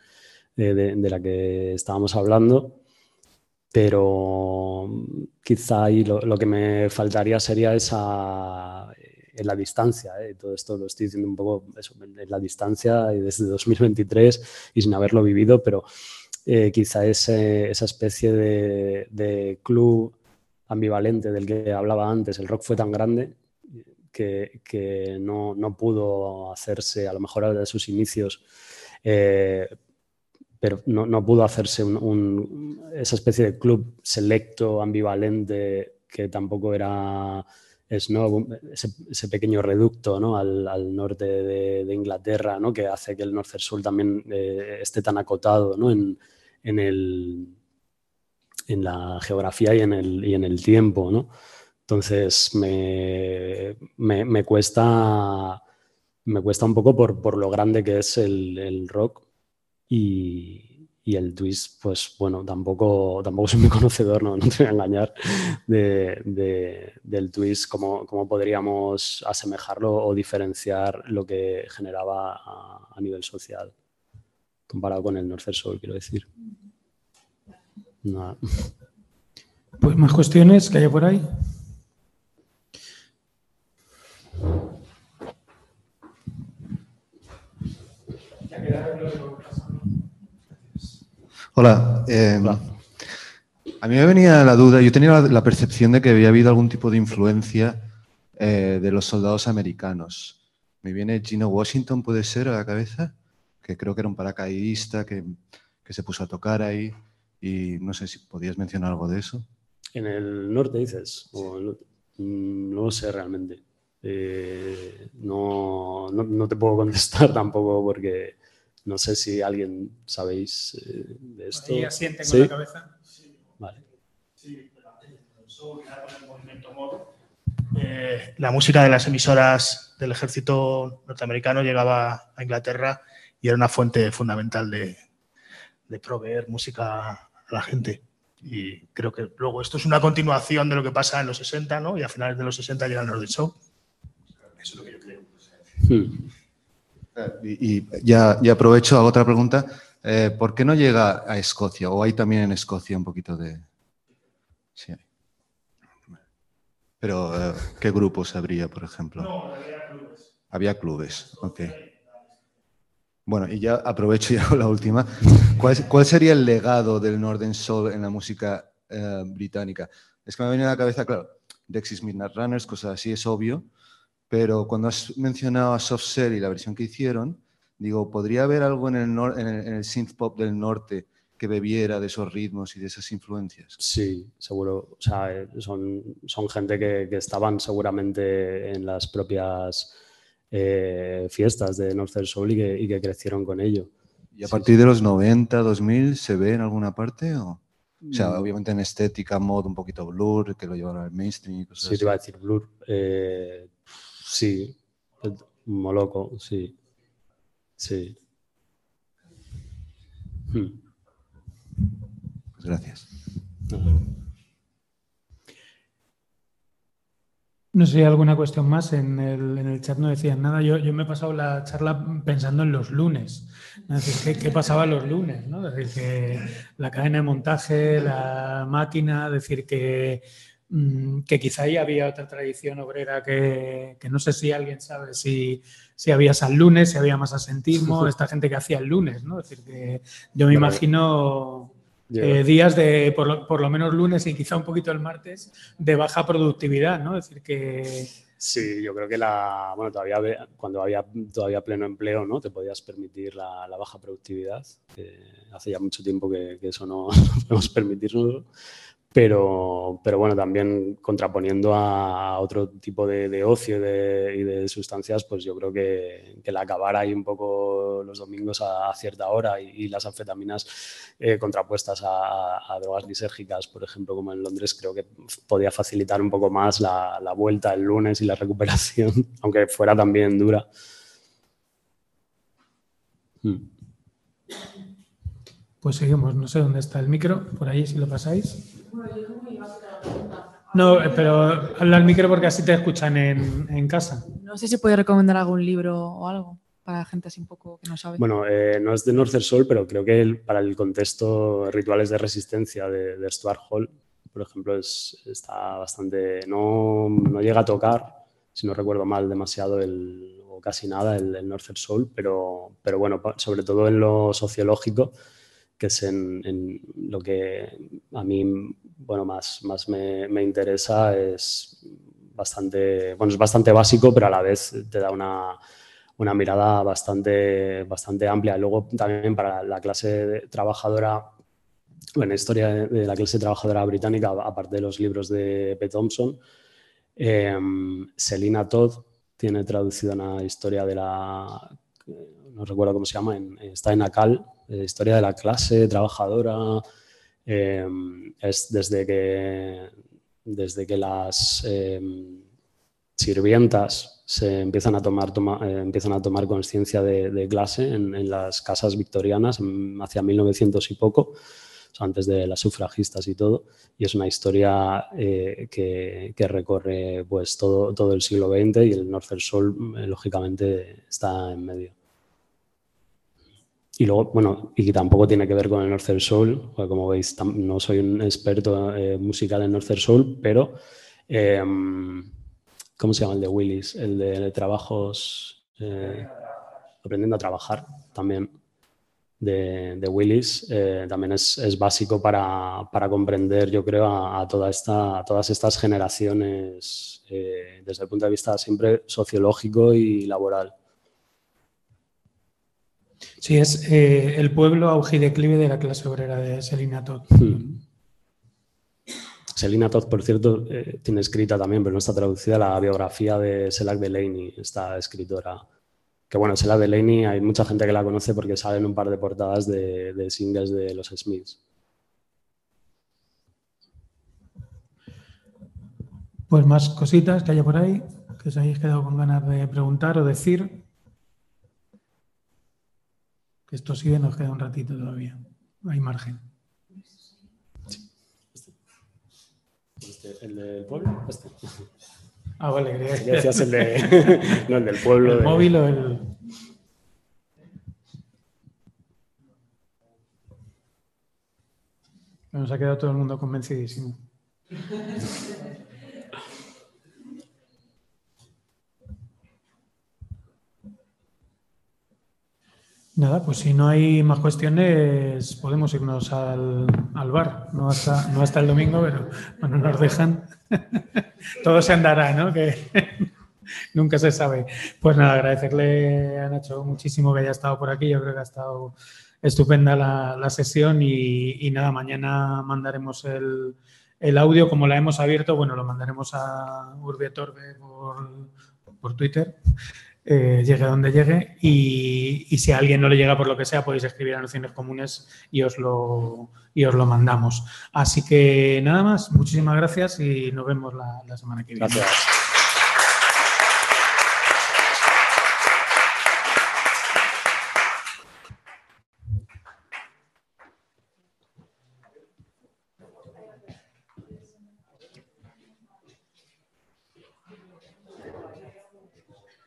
de, la que estábamos hablando. Pero mm, quizá ahí lo, que me faltaría sería esa en la distancia, ¿eh? todo esto lo estoy diciendo un poco en la distancia y desde 2023 y sin haberlo vivido, pero eh, quizá ese, esa especie de, club ambivalente del que hablaba antes, el rock fue tan grande que, no, no, pudo hacerse, a lo mejor de sus inicios, eh, pero no, no, pudo hacerse esa especie de club selecto, ambivalente, que tampoco era ese, pequeño reducto al, norte de, Inglaterra, que hace que el Northern Soul también eh, esté tan acotado en, la geografía y en el, tiempo. Entonces me, cuesta, me cuesta un poco por, lo grande que es el rock y, y el twist, pues bueno, tampoco, tampoco soy muy conocedor, no, no te voy a engañar, de, del twist, cómo, cómo, podríamos asemejarlo o diferenciar lo que generaba a, nivel social, comparado con el Northern Soul, quiero decir. Pues más cuestiones que haya por ahí. Ya eh, Hola. A mí me venía la duda, yo tenía la, percepción de que había habido algún tipo de influencia eh, de los soldados americanos. Me viene Gino Washington, puede ser, a la cabeza, que creo que era un paracaidista que, se puso a tocar ahí y no sé si podías mencionar algo de eso. En el norte dices, mm, no lo sé realmente. Eh, no, no, te puedo contestar tampoco porque no sé si alguien sabéis eh, de esto. ¿Y asienten con la cabeza? Sí. Vale. Sí, eh, la música de las emisoras del ejército norteamericano llegaba a Inglaterra y era una fuente fundamental de, de proveer música a la gente. Y creo que luego esto es una continuación de lo que pasa en los 60, ¿no? Y a finales de los 60 llega el Nordic Show. Eso es lo que yo creo. Hmm. Y, ya, aprovecho, a otra pregunta. Eh, ¿Por qué no llega a Escocia? ¿O hay también en Escocia un poquito de...? Sí. Pero, eh, ¿qué grupos habría, por ejemplo? No, había clubes. Había clubes, ok. Bueno, y ya aprovecho ya la última. ¿Cuál, sería el legado del Northern Soul en la música eh, británica? Es que me ha venido a la cabeza, claro, Dexys Midnight Runners, cosas así, es obvio, pero cuando has mencionado a Soft Cell y la versión que hicieron, digo, ¿podría haber algo en el, en el, synth pop del norte que bebiera de esos ritmos y de esas influencias? Sí, seguro. O sea, eh, son, son gente que, que estaban seguramente en las propias eh, fiestas de Northern Soul y que, y que, crecieron con ello. ¿Y a partir de los 90, 2000 se ve en alguna parte? O, o sea, mm. obviamente en estética, mod un poquito blur, que lo llevaron al mainstream y cosas sí, te iba a decir blur. Eh, Sí, Moloco, sí. Sí. Hmm. Gracias. No sé alguna cuestión más. En el, chat no decían nada. Yo, me he pasado la charla pensando en los lunes. ¿qué, pasaba los lunes? decir, que la cadena de montaje, la máquina, decir que que quizá ahí había otra tradición obrera que, no sé si alguien sabe si, si, había San Lunes, si había más asentismo, esta gente que hacía el lunes, ¿no? Es decir, que yo me imagino eh, días de, por lo, por lo, menos lunes y quizá un poquito el martes, de baja productividad, ¿no? Es decir, que... Sí, yo creo que la, bueno, todavía cuando había todavía pleno empleo, ¿no? Te podías permitir la, baja productividad. hace ya mucho tiempo que, que eso no, no podemos permitirnos. Pero, pero bueno, también contraponiendo a otro tipo de, ocio y de, sustancias, pues yo creo que, que el acabar ahí un poco los domingos a, cierta hora y, las anfetaminas eh, contrapuestas a, drogas lisérgicas, por ejemplo, como en Londres, creo que podía facilitar un poco más la, vuelta el lunes y la recuperación, aunque fuera también dura. Hmm. Pues seguimos, no sé dónde está el micro, por ahí si lo pasáis. No, pero habla al micro porque así te escuchan en, en casa. No sé si puede recomendar algún libro o algo para gente así un poco que no sabe. Bueno, eh, no es de Northern Soul, pero creo que el- para el contexto Rituales de Resistencia de, de Stuart Hall, por ejemplo, es, está bastante. No, no llega a tocar, si no recuerdo mal, demasiado el, o casi nada el, el Northern Soul, pero, pero bueno, sobre todo en lo sociológico, que es en, lo que a mí bueno, más, más me, me interesa, es bastante, bueno, es bastante básico, pero a la vez te da una, una mirada bastante, bastante amplia. Luego también para la clase trabajadora, bueno, historia de, la clase trabajadora británica, aparte de los libros de P. Thompson, eh, Selina Todd tiene traducida una historia de la, no recuerdo cómo se llama, está en ACAL, eh, historia de la clase trabajadora, eh, es desde que, desde que las eh, sirvientas se empiezan a tomar, toma- eh, empiezan a tomar conciencia de, clase en, las casas victorianas hacia 1900 y poco, antes de las sufragistas y todo, y es una historia eh, que, recorre pues, todo, todo el siglo XX y el Northern Soul, eh, lógicamente, está en medio. Y luego, bueno, y tampoco tiene que ver con el Northern Soul, como veis, no soy un experto eh, musical en Northern Soul, pero eh, ¿cómo se llama el de Willis? El de trabajos, eh, aprendiendo a trabajar también de, de Willis, eh, también es, es básico para, para comprender, yo creo, a, a toda esta, a todas estas generaciones desde el punto de vista siempre sociológico y laboral. Sí, es eh, el pueblo auge y declive de la clase obrera de Selina Todd. Hmm. Selina Todd, por cierto, eh, tiene escrita también, pero no está traducida, la biografía de Selak Delaney, esta escritora. Que bueno, Selak Delaney hay mucha gente que la conoce porque sale en un par de portadas de, de singles de los Smiths. Pues más cositas que haya por ahí, que os hayáis quedado con ganas de preguntar o decir. Que esto sigue, nos queda un ratito todavía. Hay margen. Este, ¿El del pueblo? Este. Ah, vale, creía que- Decías el de... no, el del pueblo. ¿El de- móvil o el...? Nos ha quedado todo el mundo convencidísimo. Nada, pues si no hay más cuestiones, podemos irnos al, al bar. No hasta, no hasta el domingo, pero bueno, nos dejan. Todo se andará, ¿no? Que nunca se sabe. Pues nada, agradecerle a Nacho muchísimo que haya estado por aquí. Yo creo que ha estado estupenda la, la sesión y, y nada, mañana mandaremos el, el audio como la hemos abierto. Bueno, lo mandaremos a Urbietorbe por, por Twitter eh, llegue donde llegue y, y si a alguien no le llega por lo que sea podéis escribir a Nociones Comunes y os lo, y os lo mandamos. Así que nada más, muchísimas gracias y nos vemos la, la semana que viene. Gracias.